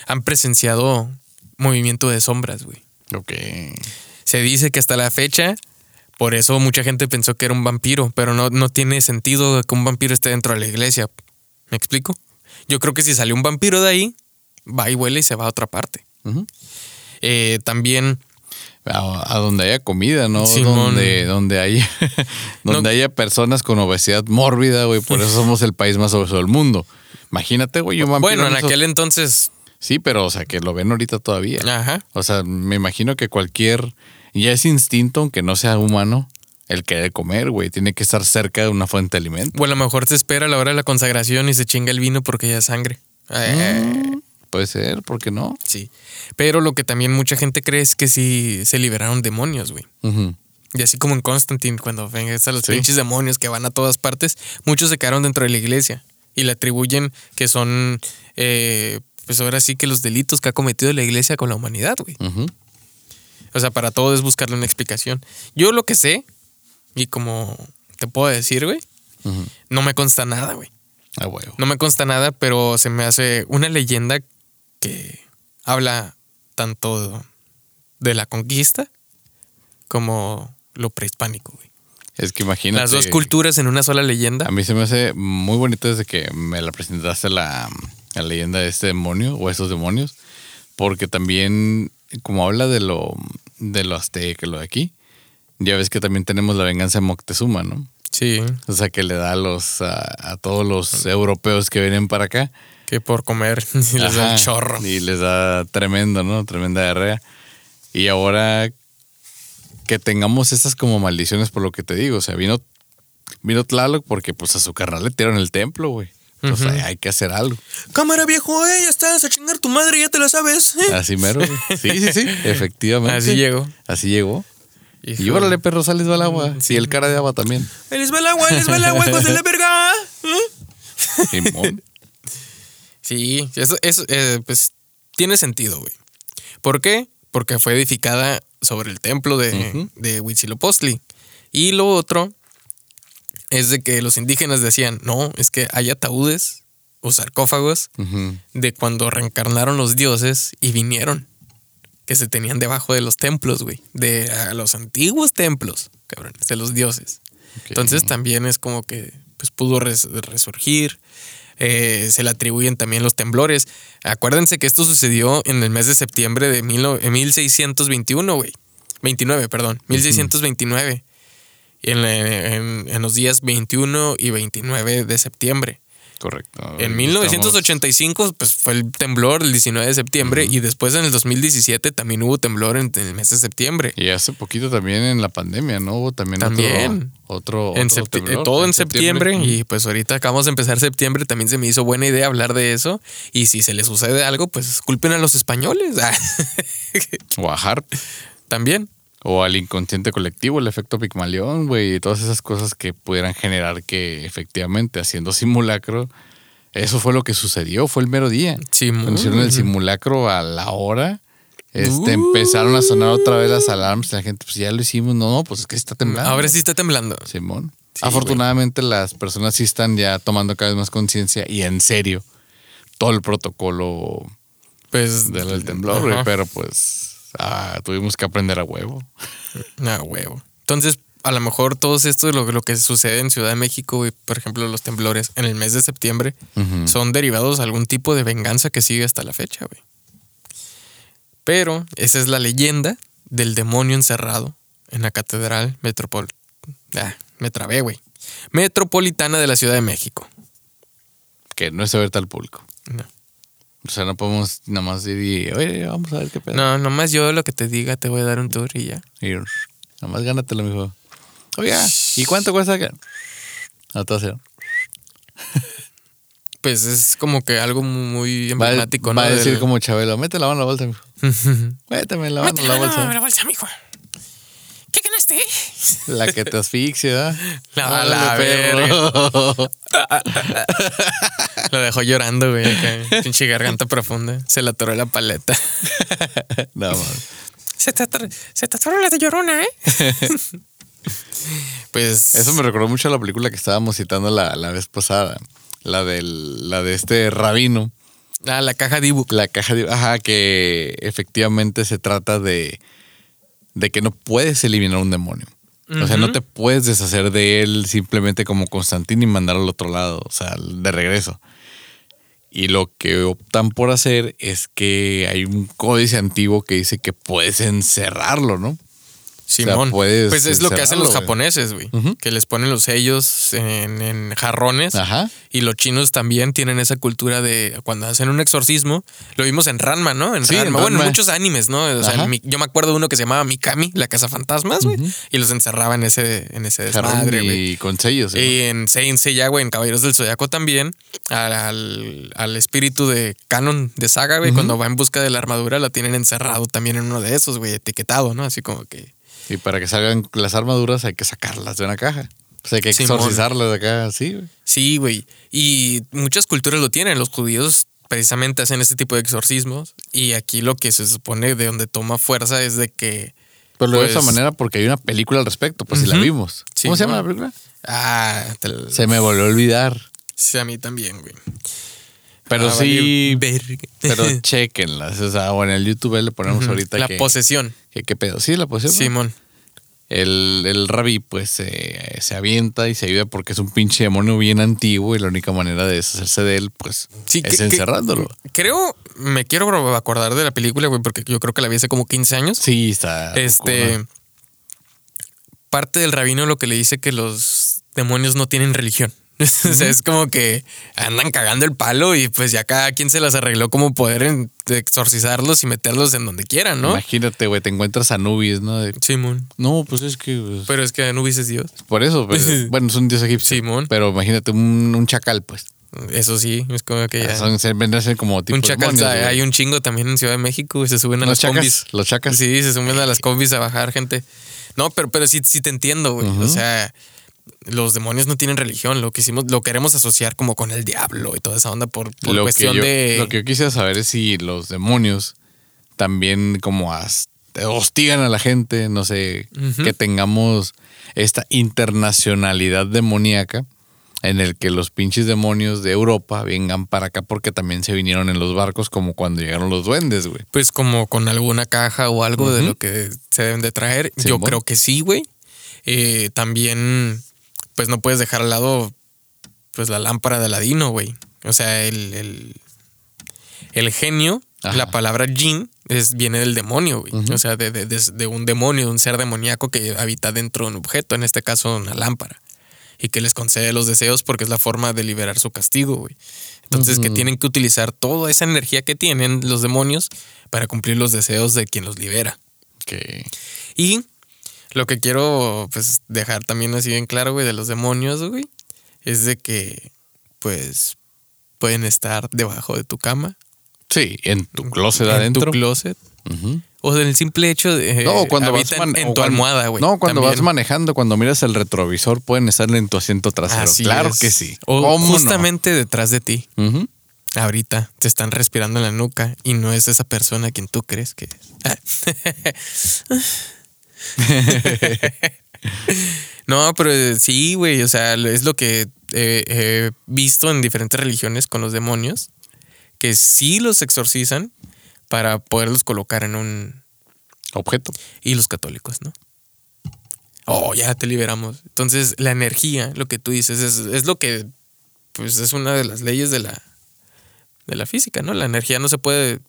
han presenciado movimiento de sombras, güey. Ok. Se dice que hasta la fecha, por eso mucha gente pensó que era un vampiro, pero no, no tiene sentido que un vampiro esté dentro de la iglesia. ¿Me explico? Yo creo que si salió un vampiro de ahí, va y huele y se va a otra parte. Eh, también a, a donde haya comida, ¿no? Simón. Donde, donde haya, donde No. haya personas con obesidad mórbida, güey. Por eso somos el país más obeso del mundo. Imagínate, güey, vampiro Bueno, en esos- aquel entonces, Sí, pero, o sea, que lo ven ahorita todavía. ajá. O sea, me imagino que cualquier... Ya es instinto, aunque no sea humano, el que debe comer, güey. Tiene que estar cerca de una fuente de alimento. O a lo mejor se espera a la hora de la consagración y se chinga el vino porque ya es sangre. Eh, Puede ser, ¿por qué no? Sí. Pero lo que también mucha gente cree es que sí se liberaron demonios, güey. Y así como en Constantine, cuando ven a los Sí. pinches demonios que van a todas partes, muchos se quedaron dentro de la iglesia y le atribuyen que son, eh, pues ahora sí que los delitos que ha cometido la iglesia con la humanidad, güey. O sea, para todo es buscarle una explicación. Yo lo que sé, y como te puedo decir, güey, no me consta nada, güey. A huevo. No me consta nada, pero se me hace una leyenda que habla tanto de la conquista como lo prehispánico, güey. Es que imagínate. Las dos culturas en una sola leyenda. A mí se me hace muy bonito desde que me la presentaste la, la leyenda de este demonio o esos demonios, porque también, como habla de lo, de lo azteca, lo de aquí, ya ves que también tenemos la venganza de Moctezuma, ¿no? Sí, O sea, que le da a, los, a, a todos los europeos que vienen para acá. Que por comer y les da el chorro. Y les da tremendo, ¿no? Tremenda diarrea. Y ahora que tengamos estas como maldiciones por lo que te digo. O sea, vino, vino Tlaloc porque pues a su carnal le tiraron el templo, güey. Sea, Ujú. hay que hacer algo. Cámara viejo, eh, ya estás a chingar tu madre, ya te la sabes. eh. Así mero. güey. Sí, sí, sí. Efectivamente. Así llegó. Así llegó. Y Híjole. órale, perro, sales va el agua. Sí, el cara de agua también. Ahí les va el agua, ahí les va el agua, hijos de la verga. Simón. Sí, eso, eso eh, pues tiene sentido, güey. ¿Por qué? Porque fue edificada sobre el templo de, Ujú. de Huitzilopochtli. Y lo otro es de que los indígenas decían, no, es que hay ataúdes o sarcófagos de cuando reencarnaron los dioses y vinieron, que se tenían debajo de los templos, güey, de a los antiguos templos, cabrón, de los dioses. Entonces también es como que pues pudo res- resurgir. Eh, se le atribuyen también los temblores. Acuérdense que esto sucedió en el mes de septiembre de mil no- en 1621, güey. 29, perdón. 1629. En, en- en los días 21 y 29 de septiembre. Correcto. En Estamos- 1985 pues fue el temblor el 19 de septiembre y después en el 2017 también hubo temblor en, en el mes de septiembre. Y hace poquito también en la pandemia, ¿no? Hubo también, otro- También. Otro, En otro septi- temblor, todo en septiembre, y pues ahorita acabamos de empezar septiembre, también se me hizo buena idea hablar de eso y si se les sucede algo, pues culpen a los españoles. O a Harp, también. o al inconsciente colectivo, el efecto Pigmalión, güey, y todas esas cosas que pudieran generar que efectivamente haciendo simulacro, eso fue lo que sucedió, fue el mero día. Hicieron el simulacro a la hora, este, Uh. empezaron a sonar otra vez las alarmas, y la gente, pues ya lo hicimos, no, no, pues es que está temblando. Ahora sí está temblando. Simón. Sí, Afortunadamente las personas sí están ya tomando cada vez más conciencia y en serio todo el protocolo Pues del, del temblor, güey, pero pues ah, tuvimos que aprender a huevo. Ah, huevo. Entonces, a lo mejor todo esto de lo, lo que sucede en Ciudad de México, güey, por ejemplo, los temblores en el mes de septiembre, son derivados de algún tipo de venganza que sigue hasta la fecha, güey. Pero esa es la leyenda del demonio encerrado en la Catedral Metropol... Ah, me trabé, güey. Metropolitana de la Ciudad de México. que no es abierta al público. No. O sea, no podemos nada más ir y, oye, vamos a ver qué pedo. No, nomás yo lo que te diga te voy a dar un tour y ya. Y nada más gánatelo, mijo. Oiga, ¿y cuánto cuesta acá? A hacer. Pues es como que algo muy Va, emblemático, ¿no? va a decir Del- como Chabelo, mete la mano en la bolsa, mijo. Méteme la mano en la bolsa. la bolsa, mijo. ¿Qué ganaste? La que te asfixia, ¿verdad? La- Órale, la perro. Lo dejó llorando, güey. acá, Pinche garganta profunda. Se le atoró la paleta. No, mames. Se te, ator- se te atoró la de llorona, ¿eh? pues. Eso me recordó mucho a la película que estábamos citando la, la vez pasada. La del, la de este rabino. Ah, la caja de ebook. La caja de. Ajá, que efectivamente se trata de. de que no puedes eliminar un demonio. O sea, no te puedes deshacer de él simplemente como Constantino y mandarlo al otro lado, o sea, de regreso. Y lo que optan por hacer es que hay un códice antiguo que dice que puedes encerrarlo, ¿no? Simón. puedes pues es lo que hacen los japoneses, güey. Que les ponen los sellos en, en jarrones. Ajá. Y los chinos también tienen esa cultura de cuando hacen un exorcismo. Lo vimos en Ranma, ¿no? En Sí, en Ranma. Bueno, en muchos animes, ¿no? O sea, mi- yo me acuerdo de uno que se llamaba Mikami, la casa fantasmas, güey. Y los encerraba en ese, en ese desmadre, güey. y con sellos. ¿no? Y en Saint Seiya, güey, en Caballeros del Zodiaco también, al, al- al espíritu de canon de saga, güey, cuando va en busca de la armadura, lo tienen encerrado también en uno de esos, güey, etiquetado, ¿no? Así como que. Y para que salgan las armaduras hay que sacarlas de una caja. Pues hay que exorcizarlas de acá, sí, güey. Sí, güey. Y muchas culturas lo tienen. Los judíos precisamente hacen ese tipo de exorcismos. Y aquí lo que se supone de donde toma fuerza es de que. Pero de Pues- esa manera porque hay una película al respecto, pues si la vimos. Sí, ¿Cómo se llama la película? Ah, te- Se me volvió a olvidar. sí, a mí también, güey. Pero Ah, sí, pero chequenlas. O sea, o en el YouTube le ponemos ahorita La que, posesión. que- qué pedo. Sí, la posesión. Simón. El, el rabí pues se- se avienta y se ayuda porque es un pinche demonio bien antiguo y la única manera de deshacerse de él pues Sí, es que- que- encerrándolo. creo, me quiero acordar de la película, güey, porque yo creo que la vi hace como 15 años. Sí, está. Este. Parte del rabino lo que le dice que los demonios no tienen religión. o sea, es como que andan cagando el palo y pues ya cada quien se las arregló como poder exorcizarlos y meterlos en donde quieran, ¿no? Imagínate, güey, te encuentras a Anubis, ¿no? De- Simón. no, pues es que. pues, Pero es que Anubis es Dios. por eso, pues, bueno, es un dios egipcio. Simón. Pero imagínate un, un chacal, pues. Eso sí, es como que ya. Son, se vendrán a ser como tipo un chacal, demonios, güey. hay un chingo también en Ciudad de México y se suben a Los las chacas, combis. los chacas. Sí, se suben a las combis a bajar gente. No, pero, pero sí, sí te entiendo, güey. O sea, los demonios no tienen religión. Lo que hicimos, lo queremos asociar como con el diablo y toda esa onda por, por lo, que cuestión yo, de. lo que yo quisiera saber es si los demonios también como hostigan a la gente, no sé, que tengamos esta internacionalidad demoníaca en el que los pinches demonios de Europa vengan para acá porque también se vinieron en los barcos como cuando llegaron los duendes, güey. Pues como con alguna caja o algo de lo que se deben de traer. Sí, Yo bueno. creo que sí, güey. Eh, también, pues no puedes dejar al lado pues la lámpara de Aladino, güey. O sea, el, el, el genio, Ajá. la palabra jin, es, viene del demonio, güey. O sea, de, de- de- de un demonio, de un ser demoníaco que habita dentro de un objeto, en este caso una lámpara. Y que les concede los deseos porque es la forma de liberar su castigo, güey. Entonces, que tienen que utilizar toda esa energía que tienen los demonios para cumplir los deseos de quien los libera. Que Y lo que quiero pues dejar también así bien claro, güey, de los demonios, güey, es de que pues pueden estar debajo de tu cama, sí, en tu closet en adentro. tu closet, Ujú. o del simple hecho de No, cuando vas en o tu almohada, güey. No, cuando vas manejando, cuando miras el retrovisor, pueden estar en tu asiento trasero. Así claro es. que sí. O justamente detrás de ti. Ahorita te están respirando en la nuca y no es esa persona quien tú crees que es. no, pero eh, sí, güey. O sea, es lo que eh, he visto en diferentes religiones con los demonios, que sí los exorcizan para poderlos colocar en un... Objeto. Y los católicos, ¿no? Oh, ya te liberamos. Entonces, la energía, lo que tú dices, es, es lo que, pues, es una de las leyes de la, de la física, ¿no? La energía no se puede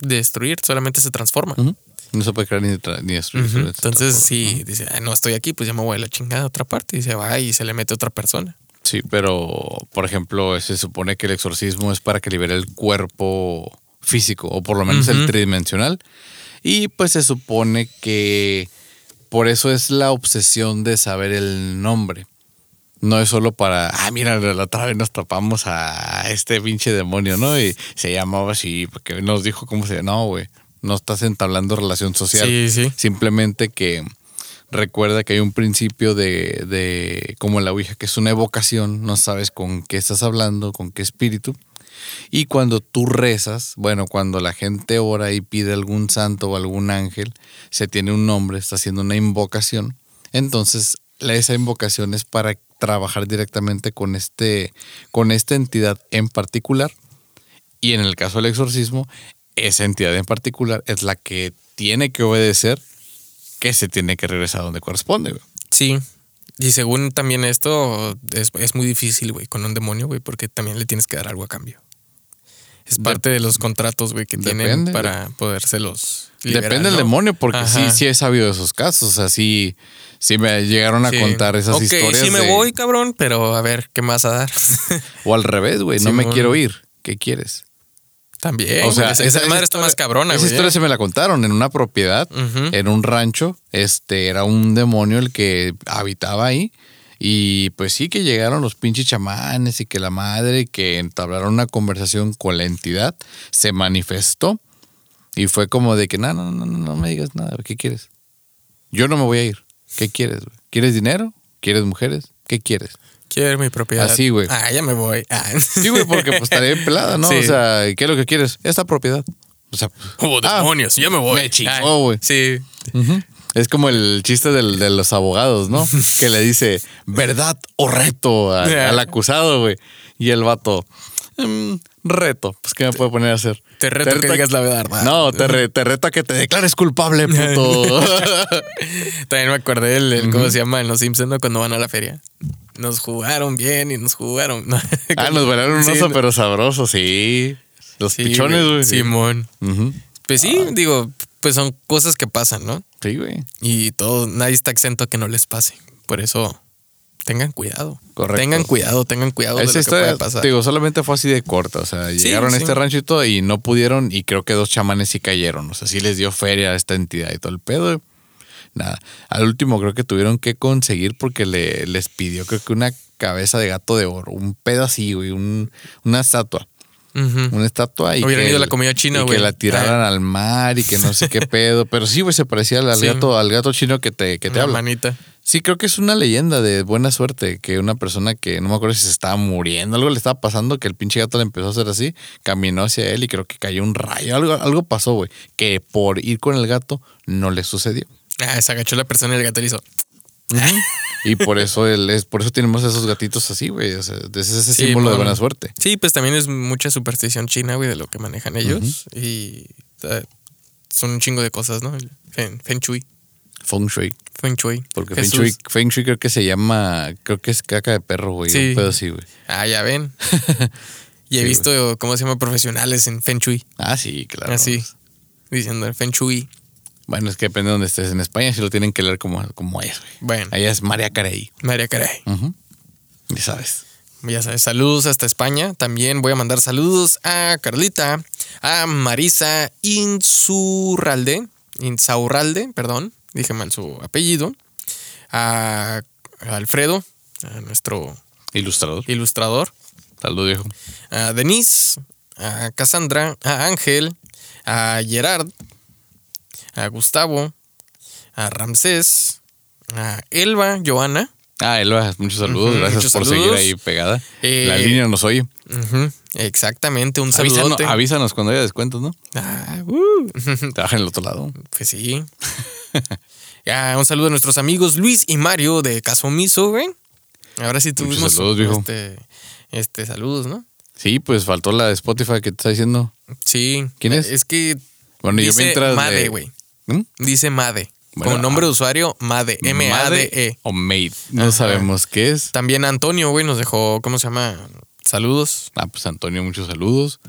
destruir, solamente se transforma. Ujú. No se puede crear ni, ni destruir. Entonces, sí, dice, "Ay, no estoy aquí, pues ya me voy a la chingada a otra parte. Y se va y se le mete otra persona. Sí, pero por ejemplo, se supone que el exorcismo es para que libere el cuerpo físico, o por lo menos el tridimensional. Y pues se supone que por eso es la obsesión de saber el nombre. No es solo para, ah, mira, la otra vez nos tapamos a este pinche demonio, ¿no? Y se llamaba así, porque nos dijo cómo se No, güey, no estás entablando relación social. Sí, sí. Simplemente que recuerda que hay un principio de, de como en la Ouija, que es una evocación, no sabes con qué estás hablando, con qué espíritu. Y cuando tú rezas, bueno, cuando la gente ora y pide algún santo o algún ángel, se tiene un nombre, está haciendo una invocación. Entonces, esa invocación es para trabajar directamente con, este, con esta entidad en particular. Y en el caso del exorcismo, esa entidad en particular es la que tiene que obedecer que se tiene que regresar donde corresponde. güey. Sí. Y según también esto, es, es muy difícil, güey, con un demonio, güey, porque también le tienes que dar algo a cambio. Es parte de los contratos, güey, que tienen para podérselos liberar, Depende del ¿no? demonio, porque sí, Ajá. sí he sabido de esos casos. O sea, sí, me llegaron a Sí. contar esas Ok, historias. sí me de- voy, cabrón, pero a ver, ¿qué vas a dar? O al revés, güey, no me quiero ir. ¿Qué quieres? También. o sea, esa, esa madre está historia- más cabrona, Esa güey. historia se me la contaron en una propiedad, en un rancho. Este era un demonio el que habitaba ahí. Y pues sí que llegaron los pinches chamanes y que la madre que entablaron una conversación con la entidad se manifestó y fue como de que no, no, no, no, no me digas nada, ¿qué quieres? Yo no me voy a ir. ¿Qué quieres? ¿Quieres dinero? ¿Quieres mujeres? ¿Qué quieres? Quiero mi propiedad. Así, güey. Ah, ya me voy. Ah. Sí, güey, porque pues bien pelada, ¿no? Sí. O sea, ¿qué es lo que quieres? Esta propiedad. O sea, Oh, ah, demonios, ya me voy. me chingó, Ah, güey. Sí. Es como el chiste del- de los abogados, ¿no? que le dice verdad o reto al, Yeah. al acusado, güey. Y el vato, "Mm, reto. Pues, ¿qué me puede poner a hacer? Te reto que digas la verdad. No, te, re- te reto a que te declares culpable, puto. También me acordé el, el- ¿cómo se llama? En Los Simpsons, ¿no? Cuando van a la feria. Nos jugaron bien y nos jugaron. ah, nos bailaron un oso, pero sabroso, sí. Los sí, pichones, güey. Simón. Pues sí, digo, pues son cosas que pasan, ¿no? Sí, güey. Y todo, nadie está exento a que no les pase. Por eso, tengan cuidado. Correcto. Tengan cuidado, tengan cuidado de lo Esa que puede pasar. digo, solamente fue así de corta. O sea, Sí, llegaron a este rancho y todo y no pudieron. Y creo que dos chamanes sí cayeron. O sea, sí les dio feria a esta entidad y todo el pedo. Nada. Al último creo que tuvieron que conseguir porque le, les pidió, creo que una cabeza de gato de oro. Un pedo así, güey. Un, una estatua. Una estatua y Hubieran que ido la comida china, y güey. que la tiraran Ah. al mar y que no sé qué pedo. Pero sí, güey, se parecía al, Sí. gato, al gato chino que te, que te habla. manita. Sí, creo que es una leyenda de buena suerte que una persona que no me acuerdo si se estaba muriendo, algo le estaba pasando, que el pinche gato le empezó a hacer así, caminó hacia él y creo que cayó un rayo, algo, algo pasó, güey, que por ir con el gato no le sucedió. Ah, se agachó la persona y el gato le hizo. Y por eso él es, por eso tenemos esos gatitos así, güey. O sea, ese es ese Sí, símbolo de buena suerte. Sí, pues también es mucha superstición china, güey, de lo que manejan ellos. Y eh, son un chingo de cosas, ¿no? El Feng, feng Shui. Feng Shui. Feng Shui. Porque Feng. Shui, Feng Shui creo que se llama, creo que es caca de perro, güey. Sí. Un pedo así, güey. Ah, ya ven. Y he Sí, visto, ¿cómo se llama? Profesionales en Feng Shui. Ah, sí, claro. Así. Diciendo Feng Shui. Bueno, es que depende de donde estés. En España sí lo tienen que leer como, como es, güey. Bueno, Allá es María Carey. María Caray. Ujú. Ya sabes. Ya sabes, saludos hasta España. También voy a mandar saludos a Carlita, a Marisa Insurralde, Insaurralde, perdón, dije mal su apellido, a Alfredo, a nuestro Ilustrador. ilustrador, Salud, viejo. a Denise, a Cassandra, a Ángel, a Gerard, a Gustavo, a Ramsés, a Elba, Joana. Ah, Elba, muchos saludos. Gracias muchos por saludos. seguir ahí pegada. Eh, La línea nos oye. Exactamente, un Avísanos, saludote. avísanos cuando haya descuentos, ¿no? Ah, uh. Trabaja en el otro lado. Pues sí. ya, un saludo a nuestros amigos Luis y Mario de Casomiso, güey. Ahora sí tuvimos saludos, viejo. este, este saludos, ¿no? Sí, pues faltó la de Spotify que te está diciendo. Sí. ¿Quién es? Es que Bueno, yo dice mientras. Made, de- güey. ¿Mm? Dice Made. Bueno, Con nombre ah. de usuario, Made. M-A-D-E. O Made. No Ajá. sabemos qué es. También Antonio, güey, nos dejó, ¿cómo se llama? Saludos. Ah, pues Antonio, muchos saludos.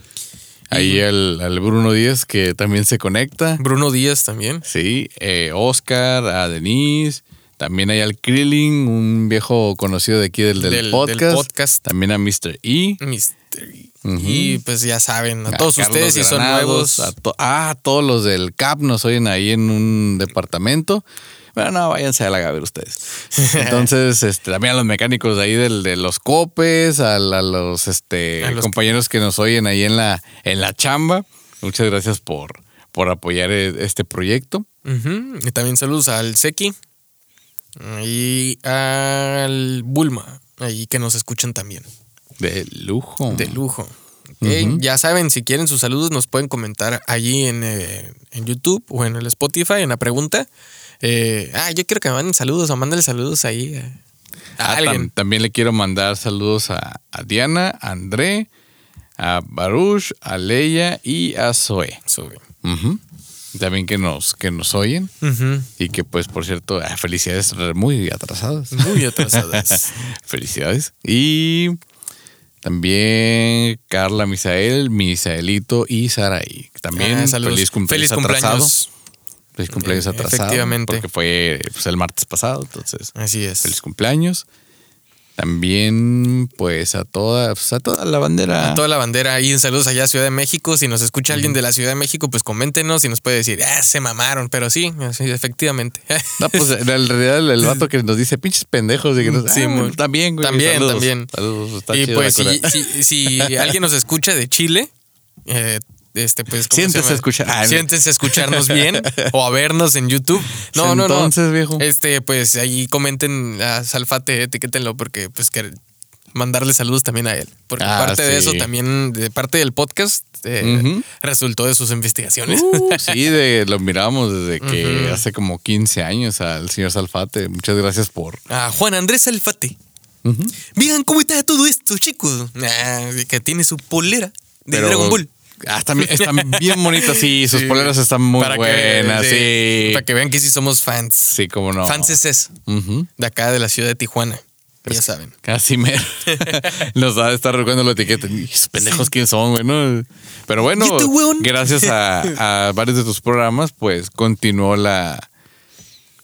Ahí el, al Bruno Díaz que también se conecta. Bruno Díaz también. Sí, eh, Oscar, a Denise, También hay al Krillin, un viejo conocido de aquí del, del, Del- del podcast. También a Mr. E. Mystery. Ujú. Y pues ya saben, a todos Carlos ustedes si son nuevos. a to- ah, todos los del CAP nos oyen ahí en un departamento. Bueno, no, váyanse a la Gaber ustedes. Entonces, este, también a los mecánicos de ahí del, de los copes, a, a los, este, A los- compañeros que nos oyen ahí en la, en la chamba. Muchas gracias por, por apoyar e- este proyecto. Y también saludos al Seki y al Bulma, ahí que nos escuchan también. De lujo. De lujo. Ya saben, si quieren sus saludos, nos pueden comentar allí en, eh, en YouTube o en el Spotify en la pregunta. Eh, ah, yo quiero que me manden saludos o mándale saludos ahí a, a Ah, tam- alguien. también le quiero mandar saludos a, a Diana, a André, a Baruch, a Leia y a Zoe. Ujú. También que nos, que nos oyen. Y que pues por cierto, ah, felicidades muy atrasadas. Muy atrasadas. felicidades. Y también Carla, Misael, Misaelito y Saraí. También Ah, feliz cumpleaños Feliz atrasado. cumpleaños. Feliz cumpleaños Eh, atrasado. efectivamente. Porque fue pues, el martes pasado, entonces Así es. feliz cumpleaños. También pues a toda, pues, a toda la bandera. A toda la bandera ahí en saludos allá a Ciudad de México. Si nos escucha alguien de la Ciudad de México, pues coméntenos y nos puede decir, ah, se mamaron. Pero sí, así, efectivamente. No, pues en realidad el, el vato que nos dice pinches pendejos y que nos, Sí, ah, muy- también, güey. También, saludos, también. Saludos, está y chido pues si, si, si alguien nos escucha de Chile, eh, este pues ¿cómo se Siéntese llama? a escuchar. Ah, Siéntese a escucharnos bien o a vernos en YouTube. No, no, no. Entonces, viejo. Este, pues ahí comenten a Salfate, etiquétenlo porque pues que mandarle saludos también a él. Porque Ah, parte de eso también, de parte del podcast, eh, resultó de sus investigaciones. Uh, sí, de, lo miramos desde que hace como 15 años al señor Salfate. Muchas gracias por. A Juan Andrés Salfate. Vean cómo está todo esto, chicos. Ah, que tiene su polera de Pero- Dragon Ball. Ah, están, bien- están bien bonitas, sí. Sus Sí. poleras están muy Para que- buenas, sí. Para que vean que sí somos fans. Sí, cómo no. Fans es eso, de acá de la ciudad de Tijuana. ya saben. Casi me nos va a estar recuerdo la etiqueta. Pendejos quién son, güey, ¿no? Pero bueno, gracias a, a varios de tus programas, pues continuó la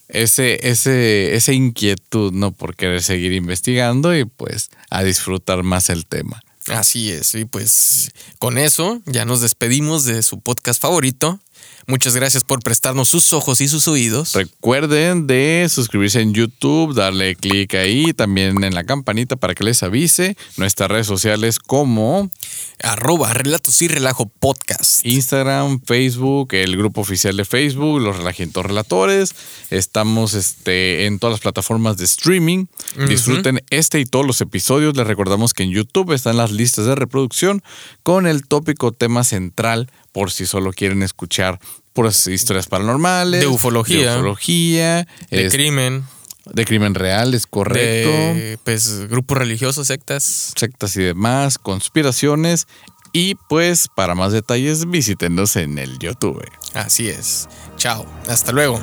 ese, ese, esa inquietud, ¿no? Por querer seguir investigando y pues a disfrutar más el tema. Así es. Y pues con eso ya nos despedimos de su podcast favorito. Muchas gracias por prestarnos sus ojos y sus oídos. Recuerden de suscribirse en YouTube, darle clic ahí, también en la campanita para que les avise. Nuestras redes sociales como Arroba Relatos y Relajo Podcast. Instagram, Facebook, el grupo oficial de Facebook, los Relajientos Relatores. Estamos este, en todas las plataformas de streaming. Disfruten este y todos los episodios. Les recordamos que en YouTube están las listas de reproducción con el tópico tema central por si solo quieren escuchar puras historias paranormales. De ufología. De ufología. De es- crimen. de crimen real, es correcto. De pues grupos religiosos, sectas. sectas y demás, conspiraciones. Y pues para más detalles visítenos en el YouTube. Así es. Chao. Hasta luego.